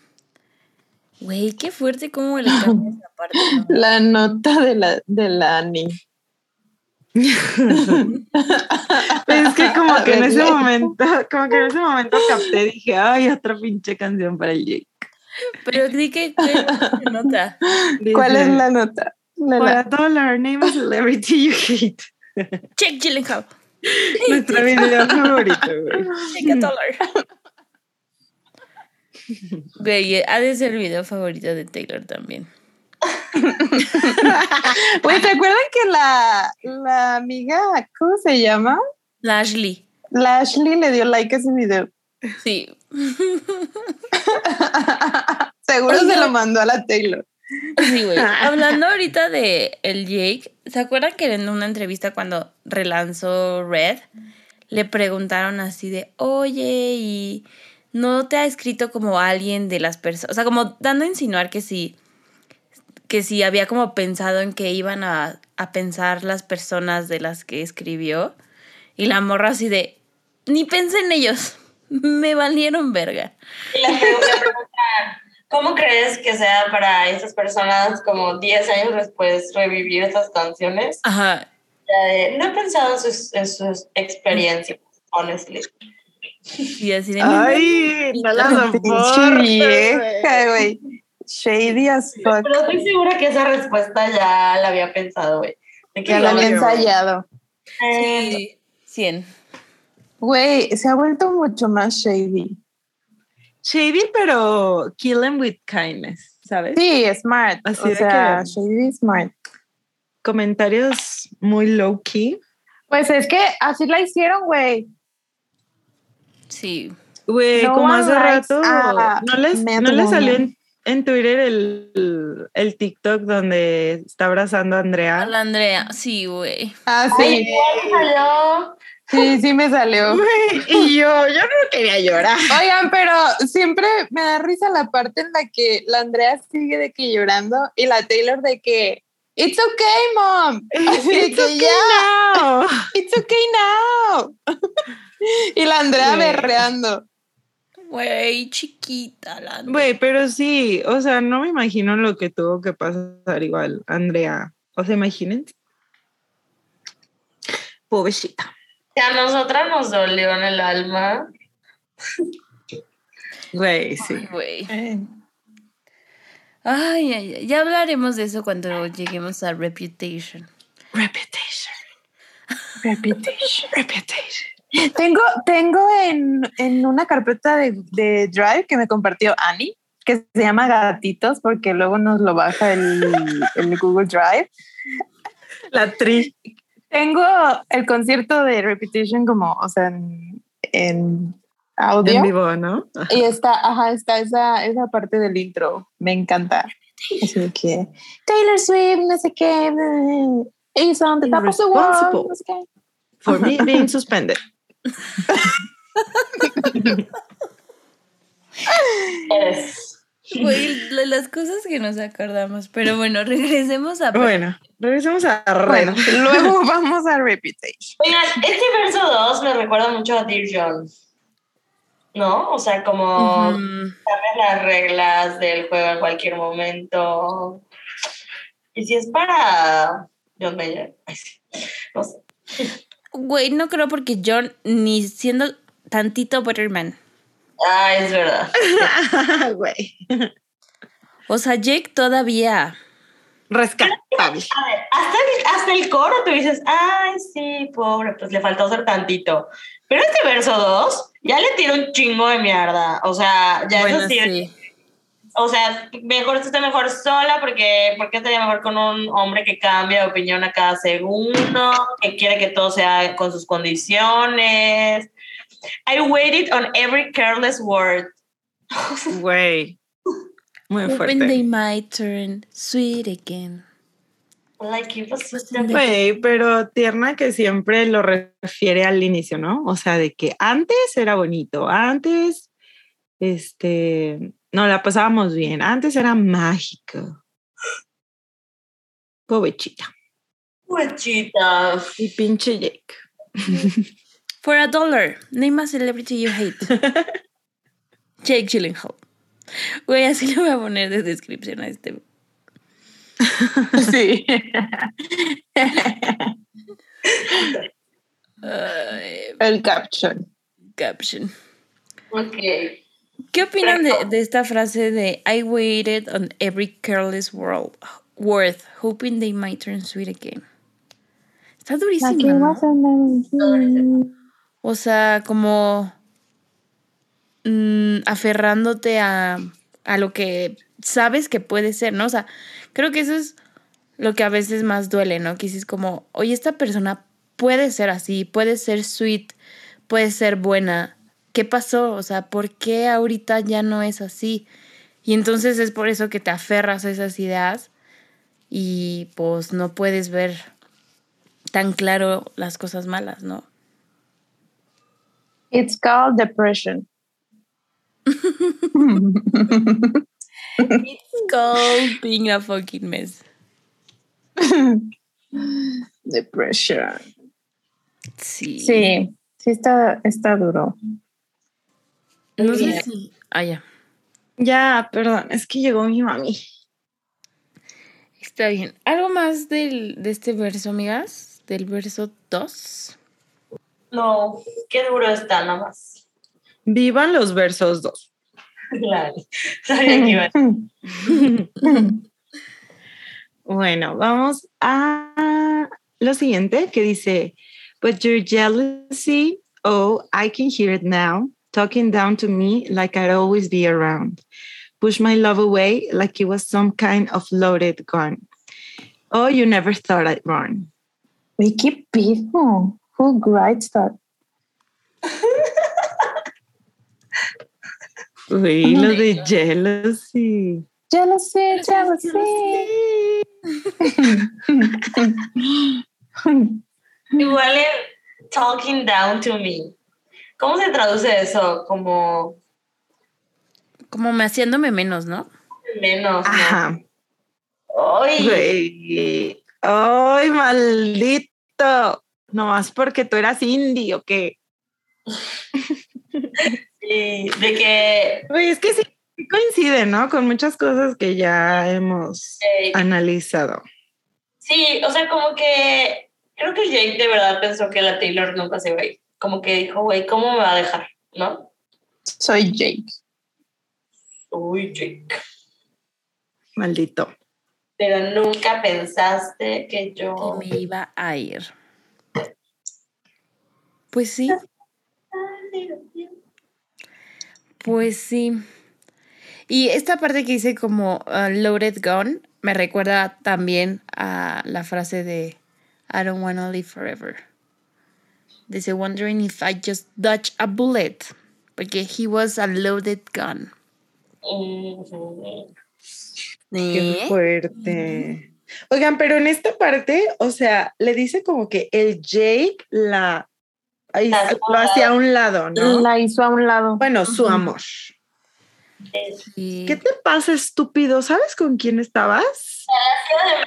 Güey, qué fuerte como le cambia esa parte. ¿no? La nota de la, de la Ani. Pero es que como que en ese momento, como que en ese momento capté, dije, ay, otra pinche canción para el Jake. Pero di que nota. ¿Cuál es la nota? La- For a la- dollar, name a celebrity you hate. Check Gyllenhaal. Nuestro video favorito, güey. Check a dollar. Güey, ha de ser el video favorito de Taylor también. Güey, ¿te acuerdan que la, la amiga, ¿cómo se llama? La Ashley. La Ashley le dio like a ese video. Sí. Seguro se lo mandó a la Taylor. Sí, güey. Hablando ahorita de el Jake, ¿se acuerdan que en una entrevista cuando relanzó Red, le preguntaron así de, oye, y no te ha escrito como alguien de las personas, o sea, como dando a insinuar que sí, que sí había como pensado en que iban a, a pensar las personas de las que escribió, y la morra así de, ni pensé en ellos, me valieron verga. Y la pregunta, ¿cómo crees que sea para estas personas como 10 años después revivir estas canciones? Ajá, no he pensado en sus, en sus experiencias, honestly. y así de, Ay, no la soporto, vieja, güey. Shady as fuck. Pero estoy segura que esa respuesta ya la había pensado, güey. Ya la había ensayado. Sí, 100. Güey, se ha vuelto mucho más shady. Shady, pero kill him with kindness, ¿sabes? Sí, smart. Así o de sea, que- shady smart. Comentarios muy low key. Pues es que así la hicieron, güey. Sí. Güey, No como hace rato, a ¿no les, ¿no les salió en, en Twitter el, el TikTok donde está abrazando a A Andrea? la Andrea, sí, güey. Ah, Ay, sí. salió. Sí, sí me salió. Y yo, yo no quería llorar. Oigan, pero siempre me da risa la parte en la que la Andrea sigue de que llorando y la Taylor de que It's okay, mom. Así It's que okay ya, now. it's okay now. y la Andrea berreando. Güey, chiquita la. Güey, pero sí, o sea, no me imagino lo que tuvo que pasar igual, Andrea. O sea, imagínense. Pobrecita. Que a nosotras nos dolió en el alma. Güey, sí. Ay, güey. Ay, ay, ay, ya hablaremos de eso cuando lleguemos a Reputation. Reputation. Reputation. Reputation. Tengo, tengo en, en una carpeta de, de Drive que me compartió Annie, que se llama Gatitos, porque luego nos lo baja el, el Google Drive. La tri. Tengo el concierto de Reputation como, o sea, en, en audio. En vivo, ¿no? Y está, ajá, está esa, esa parte del intro. Me encanta. Así que Taylor Swift, no sé qué, is on the top of the world. Irresponsible. no sé qué. For me being suspended. Güey, la- las cosas que nos acordamos. Pero bueno, regresemos a. Bueno, regresemos a Red. Bueno, luego vamos a Reputation. Oigan, este verso 2 me recuerda mucho a Dear John. ¿No? O sea, como Ujú. sabes las reglas del juego en cualquier momento. Y si es para John Mayer, ay, sí. No sé. Güey, no creo porque John, ni siendo tantito Butterman. Ah, es verdad. Güey. O sea, Jake todavía. Rescatable. A ver, hasta el, hasta el coro tú dices, ay, sí, pobre, pues le faltó ser tantito. Pero este verso 2 ya le tira un chingo de mierda. O sea, ya bueno, eso sí, sí. O sea, mejor esté mejor sola porque, porque estaría mejor con un hombre que cambia de opinión a cada segundo, que quiere que todo sea con sus condiciones. I waited on every careless word. Güey. Muy When fuerte. they might turn sweet again. Like it was Güey, pero tierna que siempre lo refiere al inicio, ¿no? O sea, de que antes era bonito, antes, este, no la pasábamos bien, antes era mágico. Pobrecita. Huechita. Y pinche Jake. For a dollar, name a celebrity you hate. Jake Gyllenhaal. Güey, así le voy a poner de descripción a este. Sí. El caption. caption. Ok. ¿Qué opinan de, de esta frase de I waited on every careless world, worth, hoping they might turn sweet again? Está durísima. ¿no? O sea, como mm, aferrándote a, a lo que sabes que puede ser, ¿no? O sea, creo que eso es lo que a veces más duele, ¿no? Que dices como, oye, esta persona puede ser así, puede ser sweet, puede ser buena. ¿Qué pasó? O sea, ¿por qué ahorita ya no es así? Y entonces es por eso que te aferras a esas ideas y pues no puedes ver tan claro las cosas malas, ¿no? It's called depression. It's called being a fucking mess. depression. Sí. Sí, sí está, está duro. No sé si. Ah, ya. Ya, perdón, es que llegó mi mami. Está bien. ¿Algo más del, de este verso, amigas? Del verso 2. No, qué duro está nada más. Vivan los versos dos. Claro. Sabía que Bueno, vamos a lo siguiente que dice, but your jealousy, oh, I can hear it now, talking down to me like I'd always be around. Push my love away like it was some kind of loaded gun. Oh, you never thought I'd run. Vicky people, Who writes that? Uy, lo de jealousy. Jealousy, jealousy. Igual en talking down to me. ¿Cómo se traduce eso? Como Como me haciéndome menos, ¿no? menos. ¿no? Ajá. Ay, Güey. Ay, maldito. Nomás porque tú eras indie o qué. sí, de que Güey, es que sí coincide, ¿no? Con muchas cosas que ya hemos analizado. sí, o sea, como que creo que Jake de verdad pensó que la Taylor nunca se iba a ir. Como que dijo, güey, ¿cómo me va a dejar? ¿No? Soy Jake. Uy, Jake. Maldito. Pero nunca pensaste que Que yo. me iba a ir. Pues sí, pues sí. Y esta parte que dice como uh, loaded gun me recuerda también a la frase de I don't wanna live forever. Dice wondering if I just dodge a bullet. Porque he was a loaded gun. Ujú. Qué ¿Eh? fuerte. Oigan, pero en esta parte, o sea, le dice como que el Jake la La lo hacía a un lado, ¿no? La hizo a un lado. Bueno, su amor. Sí. ¿Qué te pasa, estúpido? ¿Sabes con quién estabas? la de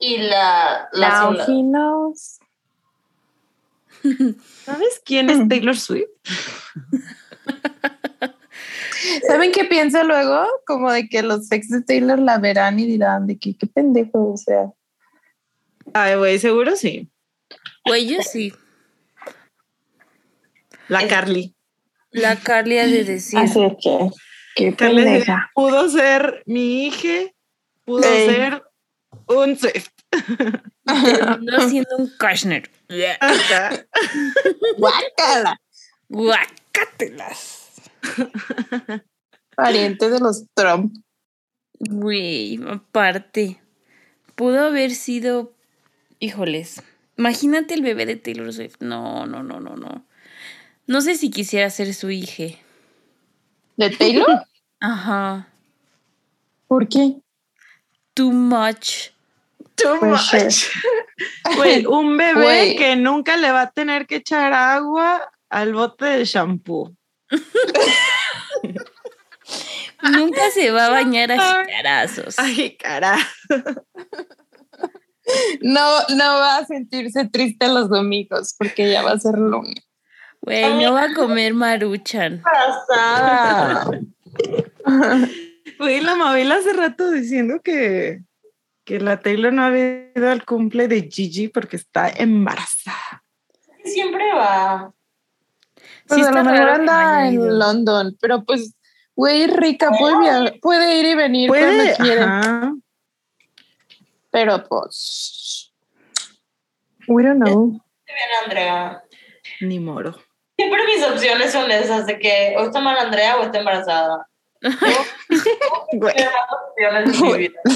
y la, la knows. ¿Sabes quién es Taylor Swift? ¿Saben qué pienso luego? Como de que los ex de Taylor la verán y dirán de que qué pendejo, o sea. Ay, güey, seguro sí. Güey, yo sí. La Es- Carly. La Carly ha de decir. Así es que, qué Carly pendeja. pudo ser mi hija, pudo ser un Swift. Terminó siendo un Kushner. Guácala. Guacátelas. Pariente de los Trump. Güey, aparte. Pudo haber sido. Híjoles. Imagínate el bebé de Taylor Swift. No, no, no, no, no. No sé si quisiera ser su hija. ¿De Taylor? Ajá. ¿Por qué? Too much. Too much. Güey, un bebé Güey. que nunca le va a tener que echar agua al bote de shampoo. Nunca se va a bañar a jicarazos. Ay, cara. No, no va a sentirse triste los domingos porque ya va a ser lunes. Güey, no va a comer maruchan. Pasada. Güey, la Mabel hace rato diciendo que, que la Taylor no había ido al cumple de Gigi porque está embarazada. Siempre va. Pues Sí a lo está mejor no anda en. London, pero pues, güey, rica, puede, ir y venir Puede, cuando quiere. ajá. Pero pues, we don't know. Bien, Andrea. Ni moro. Siempre mis opciones son esas de que o está mal Andrea o está embarazada.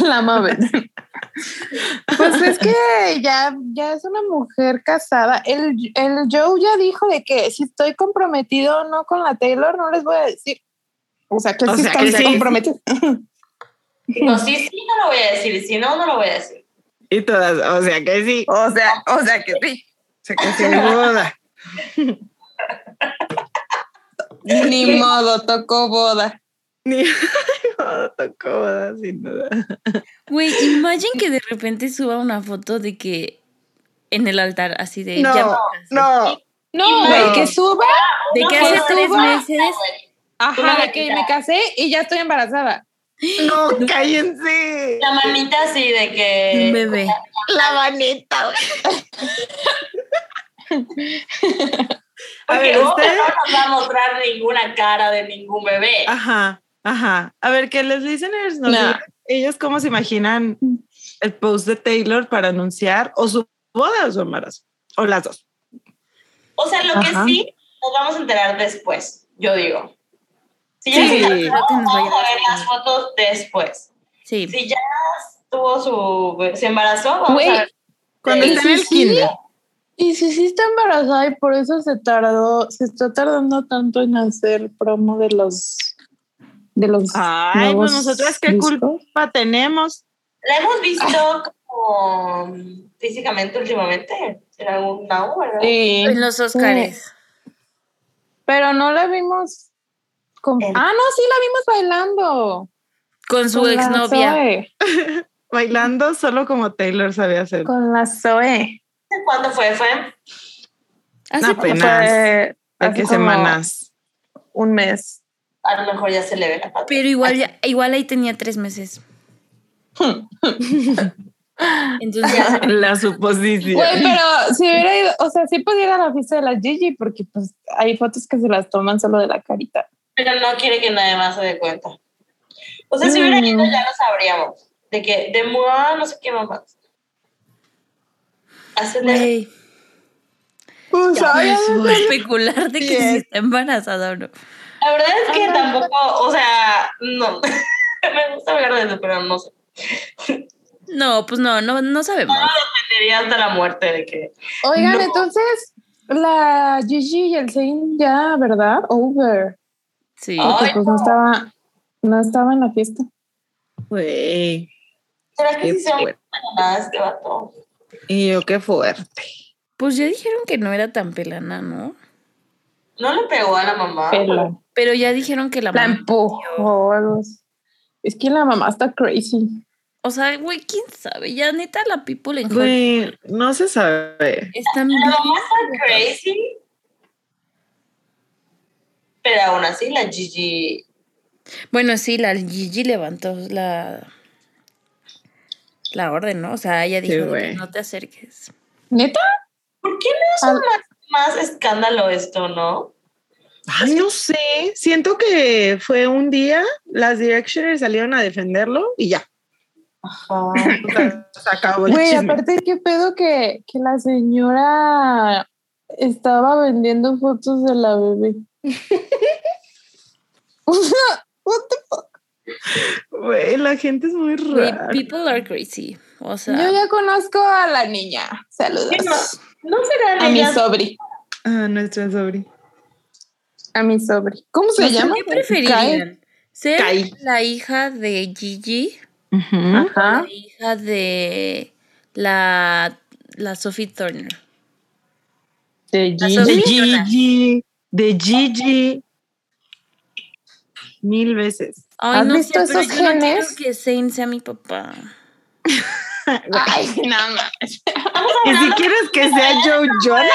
La mames. Pues es que ya, ya es una mujer casada. El, el Joe ya dijo de que si estoy comprometido o no con la Taylor, no les voy a decir. O sea, que O sí sea, están que sí. comprometidos. No, sí, sí, no lo voy a decir. Si no, no lo voy a decir. Y todas, o sea que sí. O sea, o sea que sí. O sea que boda. Ni modo, tocó boda. Ni boda, sin duda. Güey, imagine que de repente suba una foto de que en el altar, así de. No, ya no. No, No. güey, que suba. De No, que hace tres suba. meses. Ajá, de que me casé y ya estoy embarazada. No, cállense. La manita así de que. Un bebé. La manita, güey. A Porque ver, no nos va a mostrar ninguna cara de ningún bebé. Ajá, ajá. A ver, que los listeners nos No. digan ellos cómo se imaginan el post de Taylor para anunciar o su boda o su embarazo. O las dos. O sea, lo que sí nos vamos a enterar después, yo digo. Si ya Sí. nos vamos a ver las fotos después. Sí. Si ya tuvo su. se embarazó, vamos Güey, a ver. Cuando está en el kinder. Y si sí está embarazada y por eso se tardó, se está tardando tanto en hacer promo de los de los Ay, nuevos pues nosotras qué discos. culpa tenemos. La hemos visto como físicamente últimamente. En algún lado, ¿verdad? Sí, En los Oscars. pero no la vimos con... Ah, no, sí la vimos bailando. Con su exnovia. Bailando solo como Taylor sabía hacer. Con la Zoe. ¿Cuándo fue? Fue Hace apenas. Fue ¿De hace qué como semanas? Un mes. A lo mejor ya se le ve la pata. Pero igual, ya- igual ahí tenía tres meses. Entonces La suposición. Güey, pero si hubiera ido, o sea, sí podía ir a la fiesta de la Gigi porque pues hay fotos que se las toman solo de la carita. Pero no quiere que nadie más se dé cuenta. O sea, si hubiera Mm. ido ya lo sabríamos. De que, de Mua, no sé qué mamás. Hace de... Güey, Pues, especular de que si está embarazada o no. La verdad es que Ajá. tampoco, o sea, no. Me gusta hablar de eso, pero no sé. No, pues no, no, no sabemos. Sería hasta la muerte de que. Oigan, No. entonces la Gigi y el Zayn ya, ¿verdad? Over. Sí. Porque Ay, pues no estaba, no estaba en la fiesta. Güey. ¿Será que Qué sí se fuerte. nada este vato? Y yo qué fuerte. Pues ya dijeron que no era tan pelana, ¿no? No le pegó a la mamá. Pela. Pero ya dijeron que la La mamá. empujó. Es que la mamá está crazy. O sea, güey, quién sabe. Ya neta la people en Hollywood Güey, no se sabe. están La bien. mamá está crazy. Pero aún así, la Gigi. Bueno, sí, la Gigi levantó la la orden, ¿no? O sea, ella dijo güey. no te acerques. ¿Neta? ¿Por qué no Al- es más, más escándalo esto, no? Ay, no sé. Siento que fue un día, las Directioners salieron a defenderlo y ya. Ajá. O sea, se acabó el Güey, chisme. aparte, qué pedo que, que la señora estaba vendiendo fotos de la bebé. O sea, what the fuck? Güey, la gente es muy rara. people are crazy. O sea, Yo ya conozco a la niña. Saludos. ¿Qué no? ¿No será A mi ella? sobri. Ah, nuestra sobri. A mi sobri. ¿Cómo se llama? ¿qué preferirían? ¿Ser Kai. la hija de Gigi Ujú. o Ajá. la hija de la, la Sophie Turner? De Gigi. De. Gigi. De Gigi. Mil veces. Ay, ¿Has no visto sé, pero esos yo no quiero genes? que Zane sea mi papá. Ay, nada más. ¿Y si quieres que sea Joe Jonas?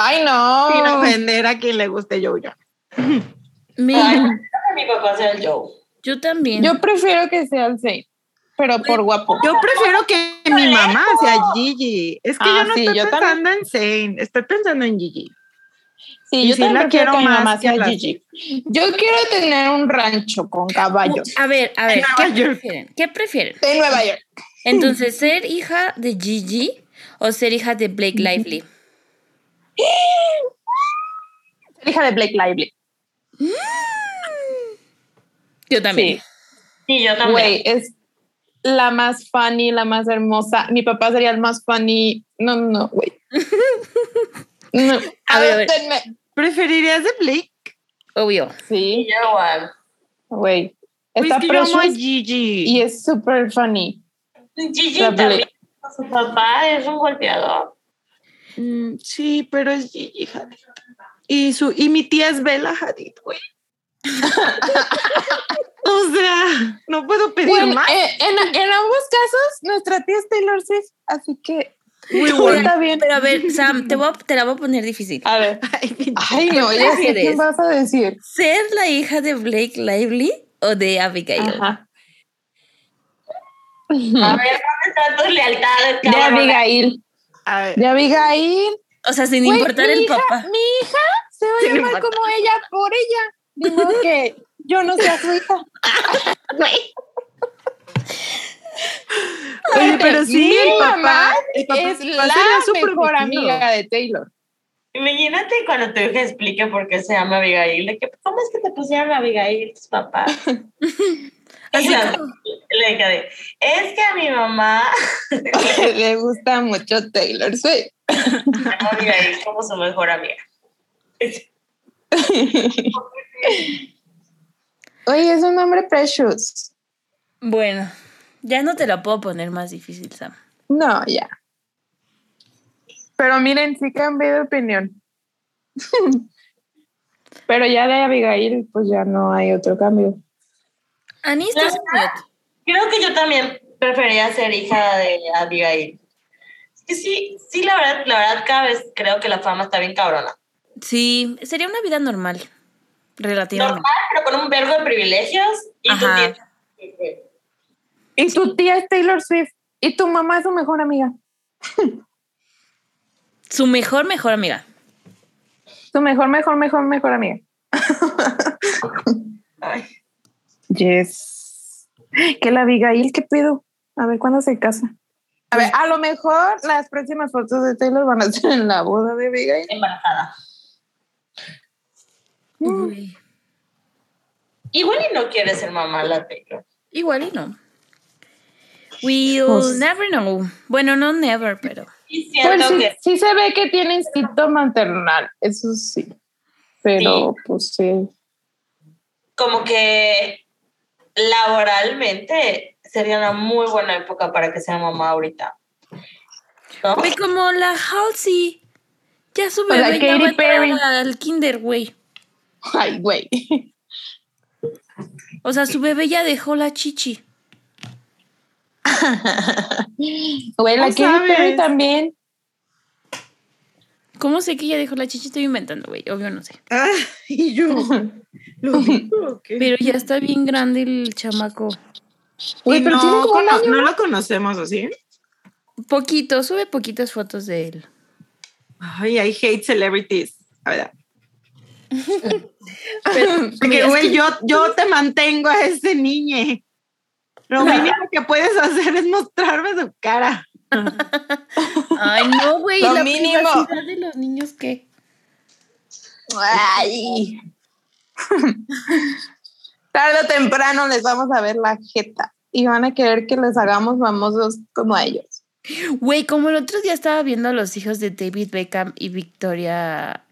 Ay, Sin no. ofender a quien le guste Joe Jonas. Mi- Ay, mi papá sea el Joe. yo también. Yo prefiero que sea el Zayn. pero por guapo. Yo prefiero que mi mamá sea Gigi. Es que Ah, yo no sí, estoy yo pensando en Zane, estoy pensando en Gigi. Sí, y yo sí también la quiero que mi mamá sea las- Gigi. Yo quiero tener un rancho con caballos A ver, a ver, ¿qué prefieren? ¿Qué prefieren? de Nueva York. Entonces, ¿ser hija de Gigi o ser hija de Blake Lively? Hija de Blake Lively. Yo también. Sí. Sí, yo también. Güey, es la más funny, la más hermosa. Mi papá sería el más funny. No, no, no, güey. No. A ver, a ver. Adóptenme. ¿Preferirías de Blake? Obvio. Sí, yo igual. güey. Pues Está que yo amo a precious Gigi. y es súper funny. Gigi también. Su papá es un golpeador. Mm, sí, pero es Gigi Hadid. Y, su, y mi tía es Bella Hadid, güey. o sea, no puedo pedir Bueno, más. eh, en, en ambos casos, nuestra tía es Taylor Swift, así que Muy bueno. está bien. Pero a ver, Sam, te, voy a- te la voy a poner difícil. A ver. Ay. Ay, no, ya sé prefieres? quién vas a decir. ¿Ser la hija de Blake Lively o de Abigail? Ajá. A ver, ¿dónde están tus lealtades, De? Abigail. A ver, De Abigail. O sea, sin Güey, importar el hija- papá. Mi hija se va a llamar importar. como ella por ella. Modo que yo no sea su hija. Oye, pero sí, Mi el papá, mamá el papá es la su mejor amiga de Taylor. Imagínate cuando tu hija explique por qué se llama Abigail, de que, ¿cómo es que te pusieron Abigail tus papás? Le dije, es que a mi mamá Le gusta mucho Taylor Swift. llama Abigail como su mejor amiga. Oye, es un nombre precious. Bueno, ya no te la puedo poner más difícil, Sam. No, ya. Pero miren, sí cambié de opinión. Pero ya de Abigail, pues ya no hay otro cambio. Mute. Creo que yo también prefería ser hija de Abigail. Es que sí, sí, la verdad, la verdad, cada vez creo que la fama está bien cabrona. Sí, sería una vida normal. Relativamente. Normal, pero con un verbo de privilegios. Y Ajá. tienes- Y tu tía es Taylor Swift. Y tu mamá es su mejor amiga. Su mejor, mejor amiga. Tu mejor, mejor, mejor, mejor amiga. Ay, Yes. Que la Abigail, ¿qué pedo? A ver, ¿cuándo se casa? A ver, a lo mejor las próximas fotos de Taylor van a ser en la boda de Abigail. embarazada. Mm. Uy, Igual y no quiere ser mamá la Taylor. Igual y no. We'll Pues- never know. Bueno, no never, pero. Y Pues sí, que sí se ve que tiene instinto maternal, eso sí. Pero pues sí. como que laboralmente sería una muy buena época para que sea mamá ahorita. ¿No? Como la Halsey. Ya su O bebé ya Katy va a Perry. al kinder, güey. Ay, güey. O sea, su bebé ya dejó la chichi. Güey, la ¿Cómo Katy? Perry también. ¿Cómo sé que ya dejó la chichi? Estoy inventando, güey. Obvio no sé. Ah, y yo. ¿Lo digo? Pero ya está bien grande el chamaco. Güey, pero no, tiene como un cono- año. no lo conocemos, ¿o sí? Poquito, sube poquitas fotos de él. Ay, I hate celebrities. A ver. Pero, Porque, güey, que- yo, yo te mantengo a ese niño. Lo mínimo que puedes hacer es mostrarme su cara. Ay, no, güey. Lo la mínimo. privacidad de los niños, ¿qué? Ay. Tarde o temprano les vamos a ver la jeta y van a querer que les hagamos famosos como a ellos. Güey, como el otro día estaba viendo a los hijos de David Beckham y Victoria.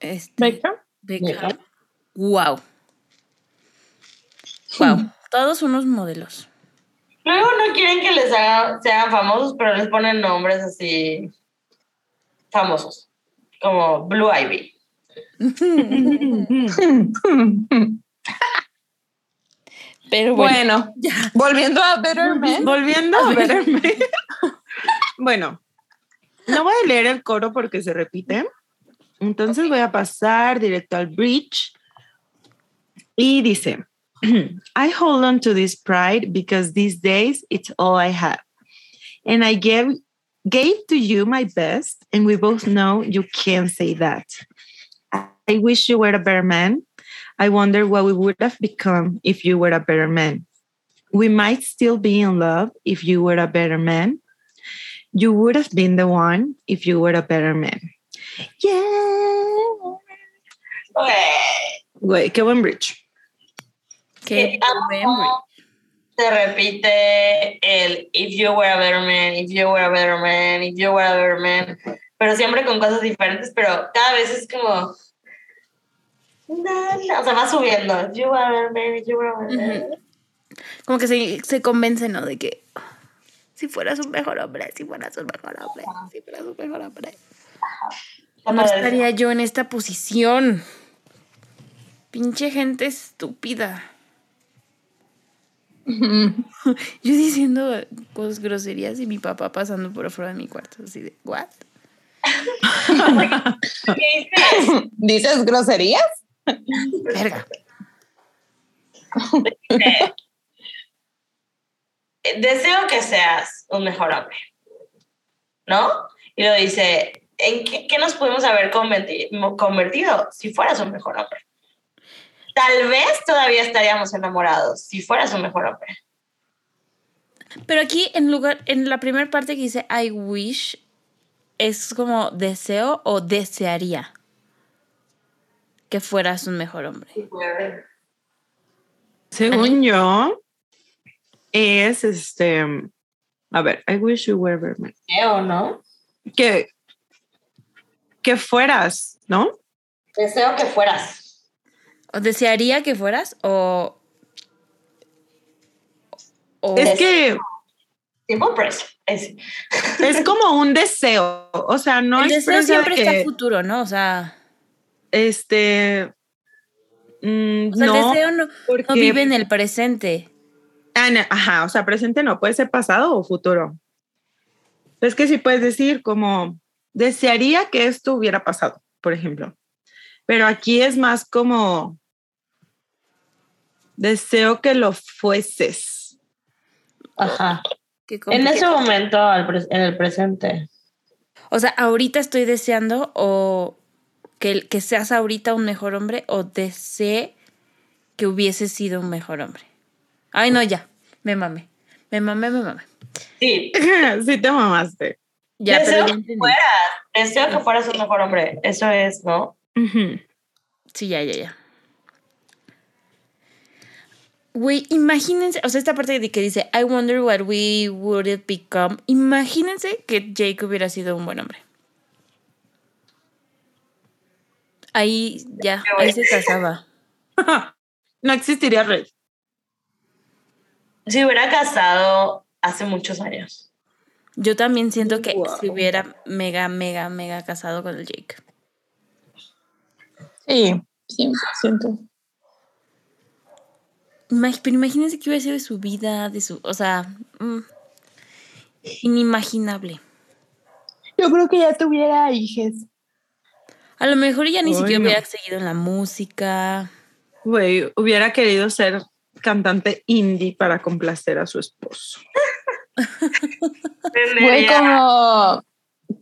Este, Beckham. Wow. Wow. Todos unos modelos. Luego no quieren que les hagan, sean famosos, pero les ponen nombres así famosos, como Blue Ivy. Pero bueno. Bueno, volviendo a Better Men. Volviendo a verme. bueno, no voy a leer el coro porque se repite. Entonces voy a pasar directo al bridge. Y dice, I hold on to this pride because these days it's all I have. And I gave gave to you my best, and we both know you can't say that. I wish you were a better man. I wonder what we would have become if you were a better man. We might still be in love if you were a better man. You would have been the one if you were a better man. Yeah. Wait, qué buen bridge. Amo buen cómo Se repite el if you were a better man, if you were a better man, if you were a better man, pero siempre con cosas diferentes, pero cada vez es como o sea, va subiendo. If you were a better man, if you were a better man. Como que se, se convence, ¿no? De que oh, si fueras un mejor hombre, si fueras un mejor hombre, si fueras un mejor hombre. No estaría yo en esta posición. Pinche gente estúpida. Yo diciendo cosas groserías y mi papá pasando por afuera de mi cuarto, así de, ¿what? ¿Qué dices? ¿Dices groserías? Verga. Deseo que seas un mejor hombre. ¿No? Y lo dice, ¿en qué, qué nos pudimos haber converti- convertido si fueras un mejor hombre? Tal vez todavía estaríamos enamorados si fueras un mejor hombre. Pero aquí en lugar, en la primera parte que dice I wish, es como deseo o desearía que fueras un mejor hombre. Según yo, es este. A ver, I wish you were a better man. Deseo, ¿no? Que, que fueras, ¿no? Deseo que fueras. ¿O desearía que fueras o... o Es que. Es- es como un deseo. O sea, no el deseo expresa siempre que, está futuro, ¿no? O sea, Este. mm, o sea, no, el deseo no, porque, no vive en el presente. Ah, no, ajá, o sea, presente no, puede ser pasado o futuro. Es que sí puedes decir como, desearía que esto hubiera pasado, por ejemplo. Pero aquí es más como, deseo que lo fueses. Ajá. Qué En ese momento, en el presente. O sea, ahorita estoy deseando o que, que seas ahorita un mejor hombre o desee que hubiese sido un mejor hombre. Ay, no, ya. Me mame. Me mame, me mame. Sí. sí te mamaste. Ya, deseo pero ya que fueras. Deseo que fueras un mejor hombre. Eso es, ¿no? Sí, ya, ya, ya. Güey, imagínense, o sea, esta parte de que dice, I wonder what we would have become. Imagínense que Jake hubiera sido un buen hombre. Ahí ya, ahí se casaba. no existiría red. Si hubiera casado hace muchos años. Yo también siento que Wow. se hubiera mega, mega, mega casado con el Jake. Sí, 100%. Imag- pero imagínense que hubiera sido de su vida, de su, o sea, mm, inimaginable. Yo creo que ya tuviera hijes. A lo mejor ella ni siquiera no. hubiera seguido en la música. Güey, hubiera querido ser cantante indie para complacer a su esposo. Fue como,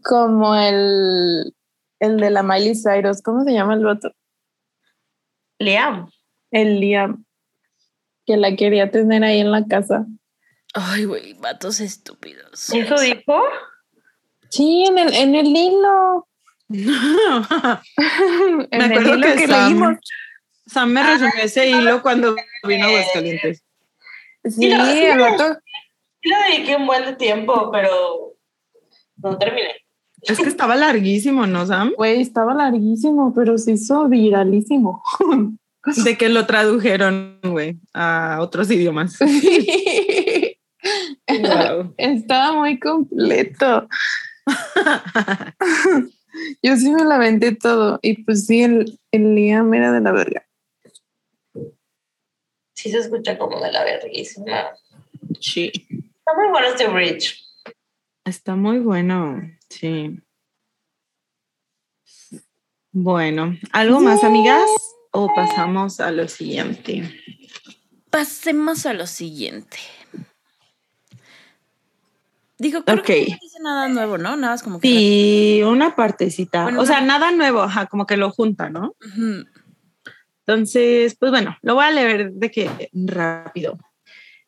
como el, el de la Miley Cyrus. ¿Cómo se llama el vato? Liam. El Liam. Que la quería tener ahí en la casa. Ay, güey, vatos estúpidos. ¿Eso dijo? Sí, en el, en el hilo. en Me el acuerdo hilo que, que, Sam, leímos. Sam me resumió ese hilo cuando vino a Aguascalientes. Sí, lo- sí, el lo- vato. Sí le dediqué un buen de tiempo, pero no terminé. Es que estaba larguísimo, ¿no, Sam? Güey, estaba larguísimo, pero se hizo viralísimo. De que lo tradujeron, güey, a otros idiomas. Wow. Estaba muy completo. Yo sí me la vendé todo. Y pues sí, el, el Liam era de la verga. Sí se escucha como de la verguísima. Sí. Está muy bueno este bridge. Está muy bueno, sí. Bueno, ¿algo más, amigas? ¿O pasamos a lo siguiente? pasemos a lo siguiente. Digo, creo que no dice nada nuevo, ¿no? Nada más como que. Sí, una partecita. Bueno, o sea, nada nuevo, ajá, como que lo junta, ¿no? Entonces, pues bueno, lo voy a leer de que rápido.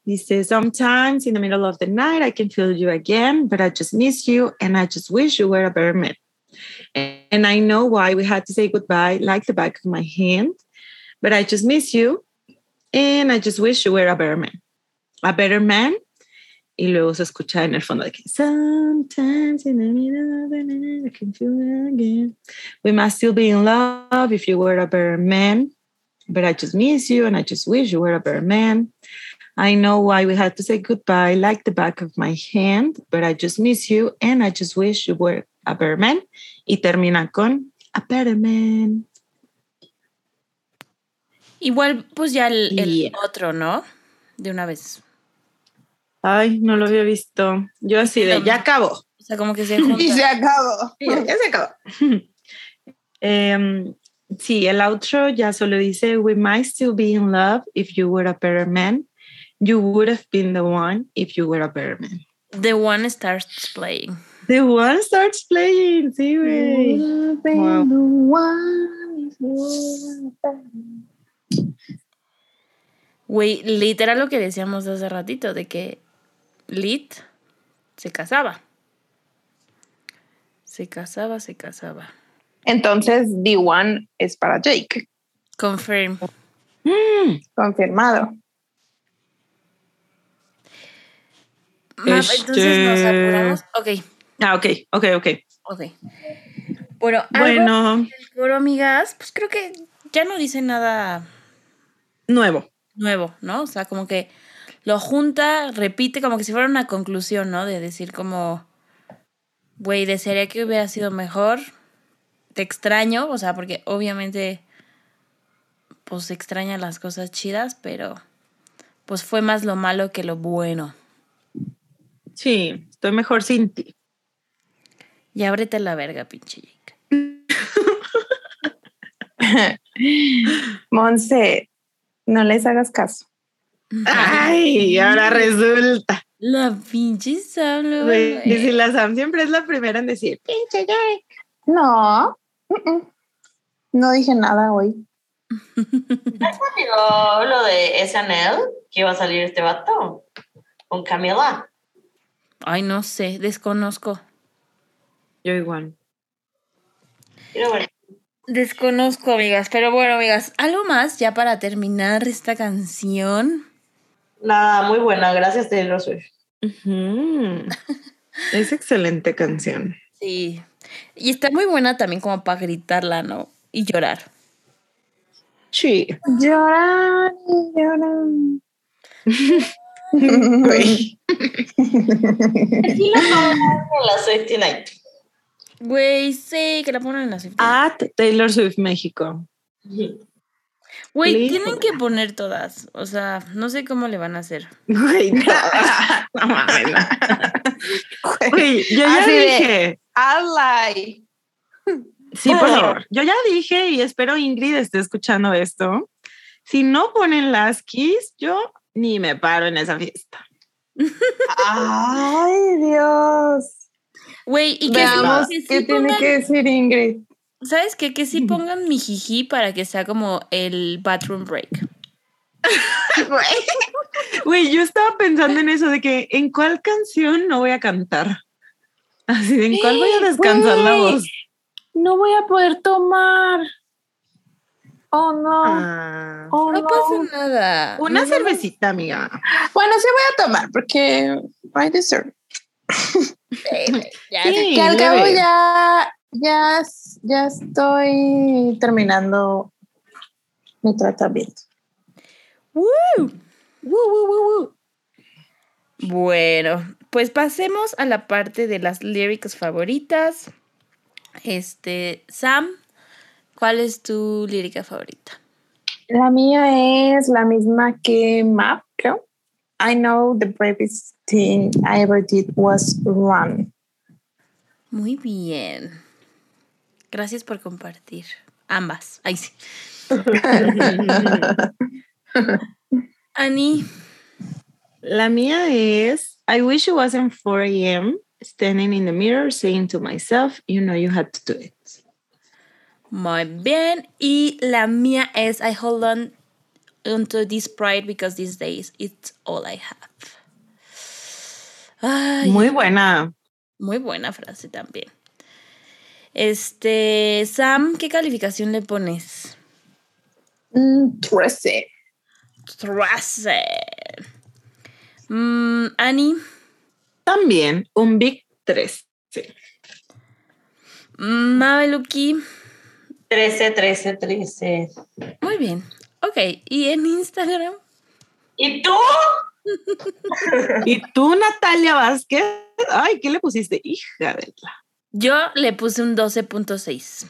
Dice, sometimes in the middle of the night I can feel you again, but I just miss you and I just wish you were a better man. And I know why we had to say goodbye like the back of my hand, but I just miss you and I just wish you were a better man. A better man. Y luego se escucha en el fondo de que sometimes in the middle of the night I can feel it again. We must still be in love if you were a better man but I just miss you and I just wish you were a better man. I know why we had to say goodbye like the back of my hand, but I just miss you and I just wish you were a better man. Y termina con a better man. Igual, pues ya el, otro, ¿no? De una vez. Ay, no lo había visto. Yo así de, ya acabó. O sea, como que se junta. Y se acabó. Ya, ya se acabó. Em, sí, el outro ya solo dice, we might still be in love if you were a better man. You would have been the one if you were a better man. The one starts playing. The one starts playing, sí, güey. Wow. Güey, literal lo que decíamos hace ratito, de que Lit se casaba. Se casaba, se casaba. Entonces, D1 es para Jake. Confirm. Mm, Confirmado. Map, entonces nos apuramos. Ok, Ah, ok, ok, ok. ok. Bueno, algo Bueno, del coro, amigas, pues creo que ya no dice nada nuevo. nuevo, ¿no? O sea, como que lo junta, repite, como que si fuera una conclusión, ¿no? De decir como, güey, desearía que hubiera sido mejor, te extraño, o sea, porque obviamente, pues se extrañan las cosas chidas, pero pues fue más lo malo que lo bueno. Sí, estoy mejor sin ti. Y ábrete la verga, pinche Jake. Monse, no les hagas caso. Ay, ahora resulta. La pinche Sam, Güey, y si la Sam siempre es la primera en decir, pinche Jake. No. No dije nada hoy. Salió lo de SNL, que iba a salir este vato con Camila. Ay, no sé, desconozco. Yo igual. Quiero ver. Desconozco, amigas, pero bueno, amigas, algo más ya para terminar esta canción. Nada, muy buena, gracias Taylor Swift. Ujú. Es excelente canción. Sí. Y está muy buena también como para gritarla, ¿no? Y llorar. Sí. Lloran y lloran. Güey. Aquí la ponemos en la Safety Night. Güey, sí, que la ponen en la safety. At Taylor Swift México. Güey, please. tienen que poner todas. O sea, no sé cómo le van a hacer. Güey, no. No mames, no. Güey, yo ya Así dije. Alay. Sí, por favor. Yo ya dije y espero Ingrid esté escuchando esto. Si no ponen las keys, yo ni me paro en esa fiesta. Ay, Dios. Güey, y que, Veamos sí- qué tiene que decir Ingrid. ¿sabes qué? Que sí pongan mi jiji para que sea como el bathroom break. Güey. Yo estaba pensando en eso de que en cuál canción no voy a cantar. Así de en cuál voy a descansar la voz. No voy a poder tomar. Oh, no. Ah. Oh, No no. pasa nada. Una cervecita, amiga. Bueno, sí voy a tomar porque I deserve. Ya, Sí, Que al cabo ya, ya, ya estoy terminando mi tratamiento. ¡Woo! ¡Woo, woo, woo, woo! Bueno, pues pasemos a la parte de las lyrics favoritas. Este, Sam, ¿cuál es tu lírica favorita? La mía es la misma que Map, creo. I know the bravest thing I ever did was run. Muy bien. Gracias por compartir. Ambas. Ay, sí. Annie. La mía es I wish it wasn't 4 a.m. standing in the mirror saying to myself, you know you had to do it. Muy bien. Y la mía es I hold on onto this pride because these days it's all I have. Ay, Muy buena. muy buena frase también. Este, Sam, ¿qué calificación le pones? Mm, 13. Trece. Mm, Annie, También un Big 3. Sí. mm, Mabeluki. 13, 13, 13. Muy bien. Ok, ¿y en Instagram? ¿Y tú? ¿Y tú, Natalia Vázquez? Ay, ¿qué le pusiste? Hija de la. Yo le puse un 12.6.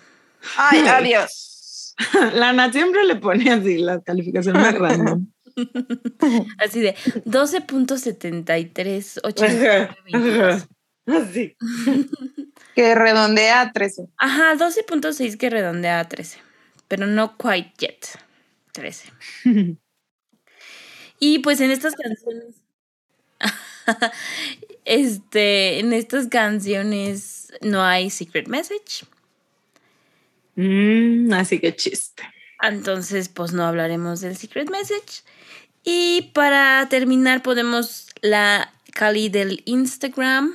Ay, adiós. La Nat siempre le pone así la calificación más random. Así de 12.73, 89, Así. Que redondea a 13. Ajá, 12.6 que redondea a 13. Pero no quite yet. 13. Y pues en estas canciones. este, en estas canciones no hay secret message. Mm, así que chiste. Entonces, pues no hablaremos del secret message. Y para terminar, podemos la Cali del Instagram.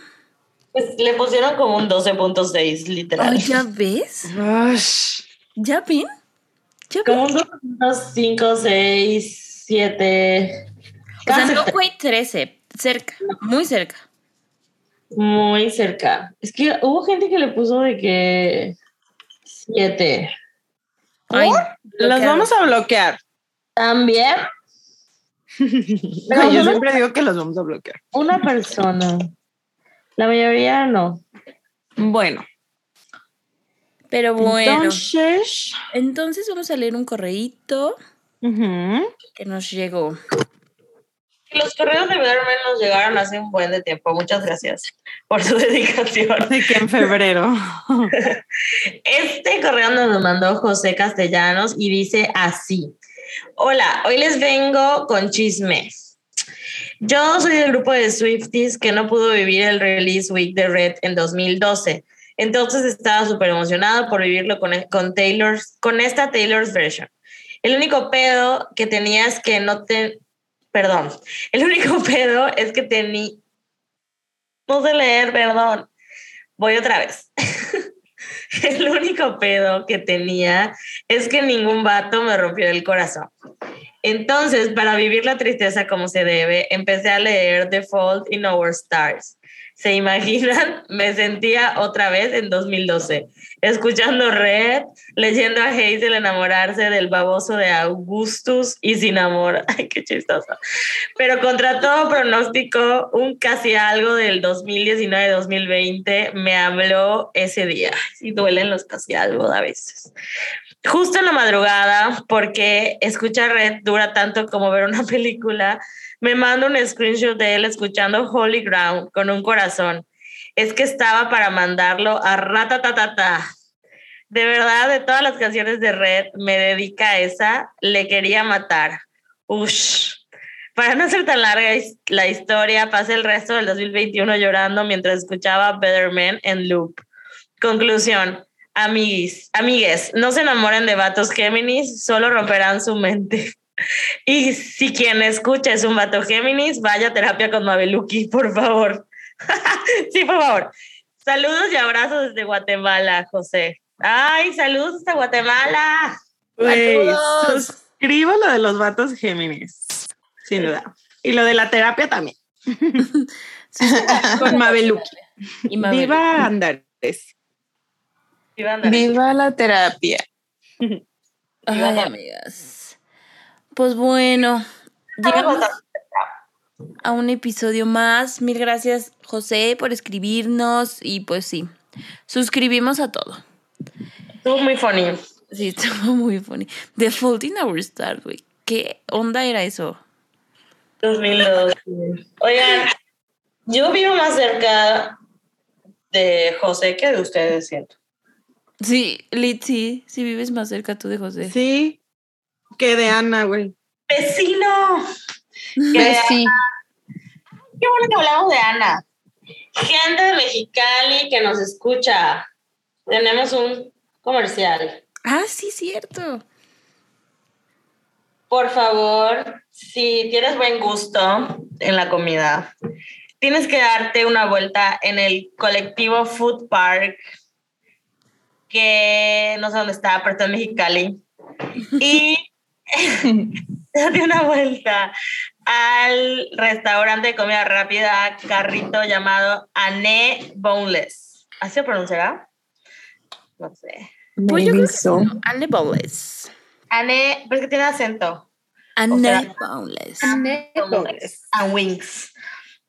Pues le pusieron como un 12.6, literal. Ay, ¿Ya ves? Ush. ¿Ya ven? ¿Ya ven? Como un 2.5, 6, 7. O sea, no fue 13, cerca, muy cerca. Muy cerca. Es que hubo gente que le puso de que 7. Ay, Los vamos a bloquear. También Ay, yo siempre digo que los vamos a bloquear. una persona. La mayoría no. Bueno, Pero bueno, entonces. entonces vamos a leer un correíto que nos llegó. Los correos de Betterman nos llegaron hace un buen de tiempo. Muchas gracias por su dedicación. De que en febrero. Este correo nos lo mandó José Castellanos y dice así. Hola, hoy les vengo con chismes. Yo soy del grupo de Swifties que no pudo vivir el release week de Red en 2012. Entonces estaba súper emocionado por vivirlo con, con, Taylor's, con esta Taylor's version. El único pedo que tenía es que no te... Perdón. El único pedo es que tenía... No sé leer, perdón. Voy otra vez. El único pedo que tenía es que ningún vato me rompió el corazón. Entonces, para vivir la tristeza como se debe, empecé a leer The Fault in Our Stars. ¿Se imaginan? Me sentía otra vez en 2012, escuchando Red, leyendo a Hazel enamorarse del baboso de Augustus y sin amor. Ay, qué chistoso. Pero contra todo pronóstico, un casi algo del 2019-2020 me habló ese día. Y duelen los casi algo a veces. Justo en la madrugada, porque escuchar Red dura tanto como ver una película, me manda un screenshot de él escuchando Holy Ground con un corazón. Es que estaba para mandarlo a ratatatata. De verdad, de todas las canciones de Red, me dedica esa. Le quería matar. Ush. Para no ser tan larga la historia, pasé el resto del 2021 llorando mientras escuchaba Better Man en loop. Conclusión. Amiguis, amigues, no se enamoren de vatos Géminis, solo romperán su mente. Y si quien escucha es un vato Géminis, vaya a terapia con Mabeluki, por favor. sí, por favor. Saludos y abrazos desde Guatemala, José. Ay, saludos desde Guatemala. Güey, Saludos. suscribo lo de los vatos Géminis. Sin duda. Y lo de la terapia también. Con Mabeluki. Y Mabel. Viva Andares. Viva. Viva la terapia. Ay, amigas. Pues bueno, llegamos a un episodio más. Mil gracias, José, por escribirnos. Y pues sí, suscribimos a todo. Estuvo muy funny. Sí, estuvo muy funny. The Fault in Our Stars, güey. ¿Qué onda era eso? 2002. Oigan, yo vivo más cerca de José que de ustedes, siento. Sí, Lit, sí, sí vives más cerca tú de José. Sí, que de Ana, güey. ¡Vecino! Sí. Qué bueno que hablamos de Ana. Gente de Mexicali que nos escucha. Tenemos un comercial. Ah, sí, cierto. Por favor, si tienes buen gusto en la comida, tienes que darte una vuelta en el colectivo Food Park, que no sé dónde está, pero está en Mexicali. Y date una vuelta al restaurante de comida rápida, carrito llamado Ané Boneless. ¿Así se pronunciará? No sé. Pues yo creo que so. no. Anne Bowles. Ané, pero es que tiene acento. Anne sea, Bowles. and wings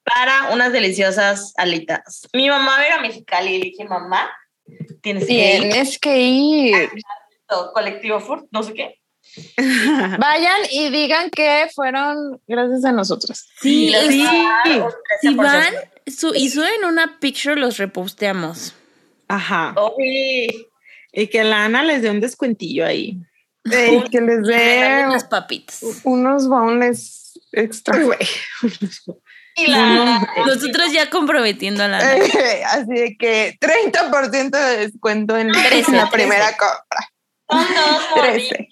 para unas deliciosas alitas. Mi mamá era mexicali y le dije, mamá, tienes que ir. Tienes que ir. Todo Colectivo Food, no sé qué. Vayan y digan que fueron gracias a nosotros. Sí, sí. Si 13%. van su, y suben una picture, los reposteamos. Ajá. Y que la Ana les dé un descuentillo ahí. Que les dé unas papitas. unos boneless extra. Güey. y la Nosotros ya comprometiendo a la. Así de que 30% de descuento en la primera compra. son dos morritas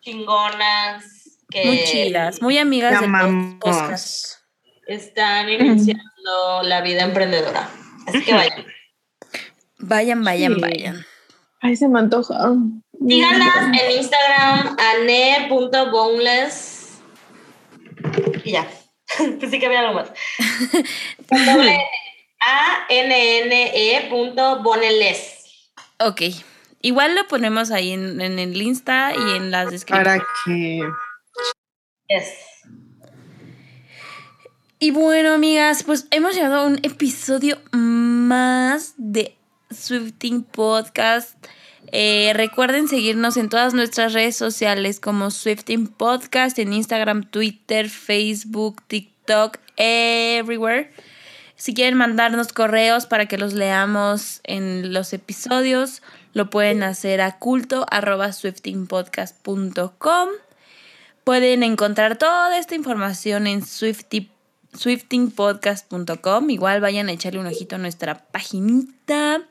chingonas que Muy amigas de están iniciando la vida emprendedora. Así que vayan. Vayan, vayan, Sí. vayan. Ay, se me antoja. Síganlas en Instagram, ane.boneless. Y ya. Pensé que había algo más. Con doble N. A-N-N-E punto boneless. Ok. Igual lo ponemos ahí en, en el Insta y en las descripciones. Para que. Yes. Y bueno, amigas, pues hemos llegado a un episodio más de Swifting Podcast. Eh, recuerden seguirnos en todas nuestras redes sociales como Swifting Podcast, en Instagram, Twitter, Facebook, TikTok, everywhere. Si quieren mandarnos correos para que los leamos en los episodios, lo pueden hacer a culto. Pueden encontrar toda esta información en swiftingpodcast.com. Igual vayan a echarle un ojito a nuestra paginita.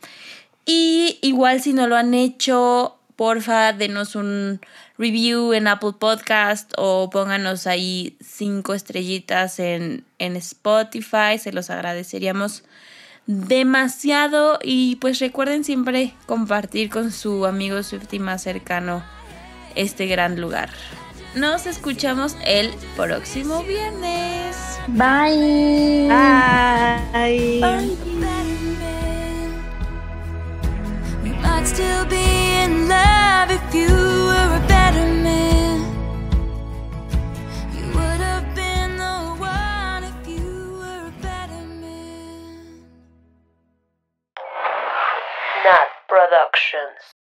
Y igual si no lo han hecho, porfa, denos un review en Apple Podcast o pónganos ahí cinco estrellitas en, en Spotify. Se los agradeceríamos demasiado. Y pues recuerden siempre compartir con su amigo Swifty más cercano este gran lugar. Nos escuchamos el próximo viernes. Bye. Ay. We might still be in love if you were a better man. You would have been the one if you were a better man. Nat Productions.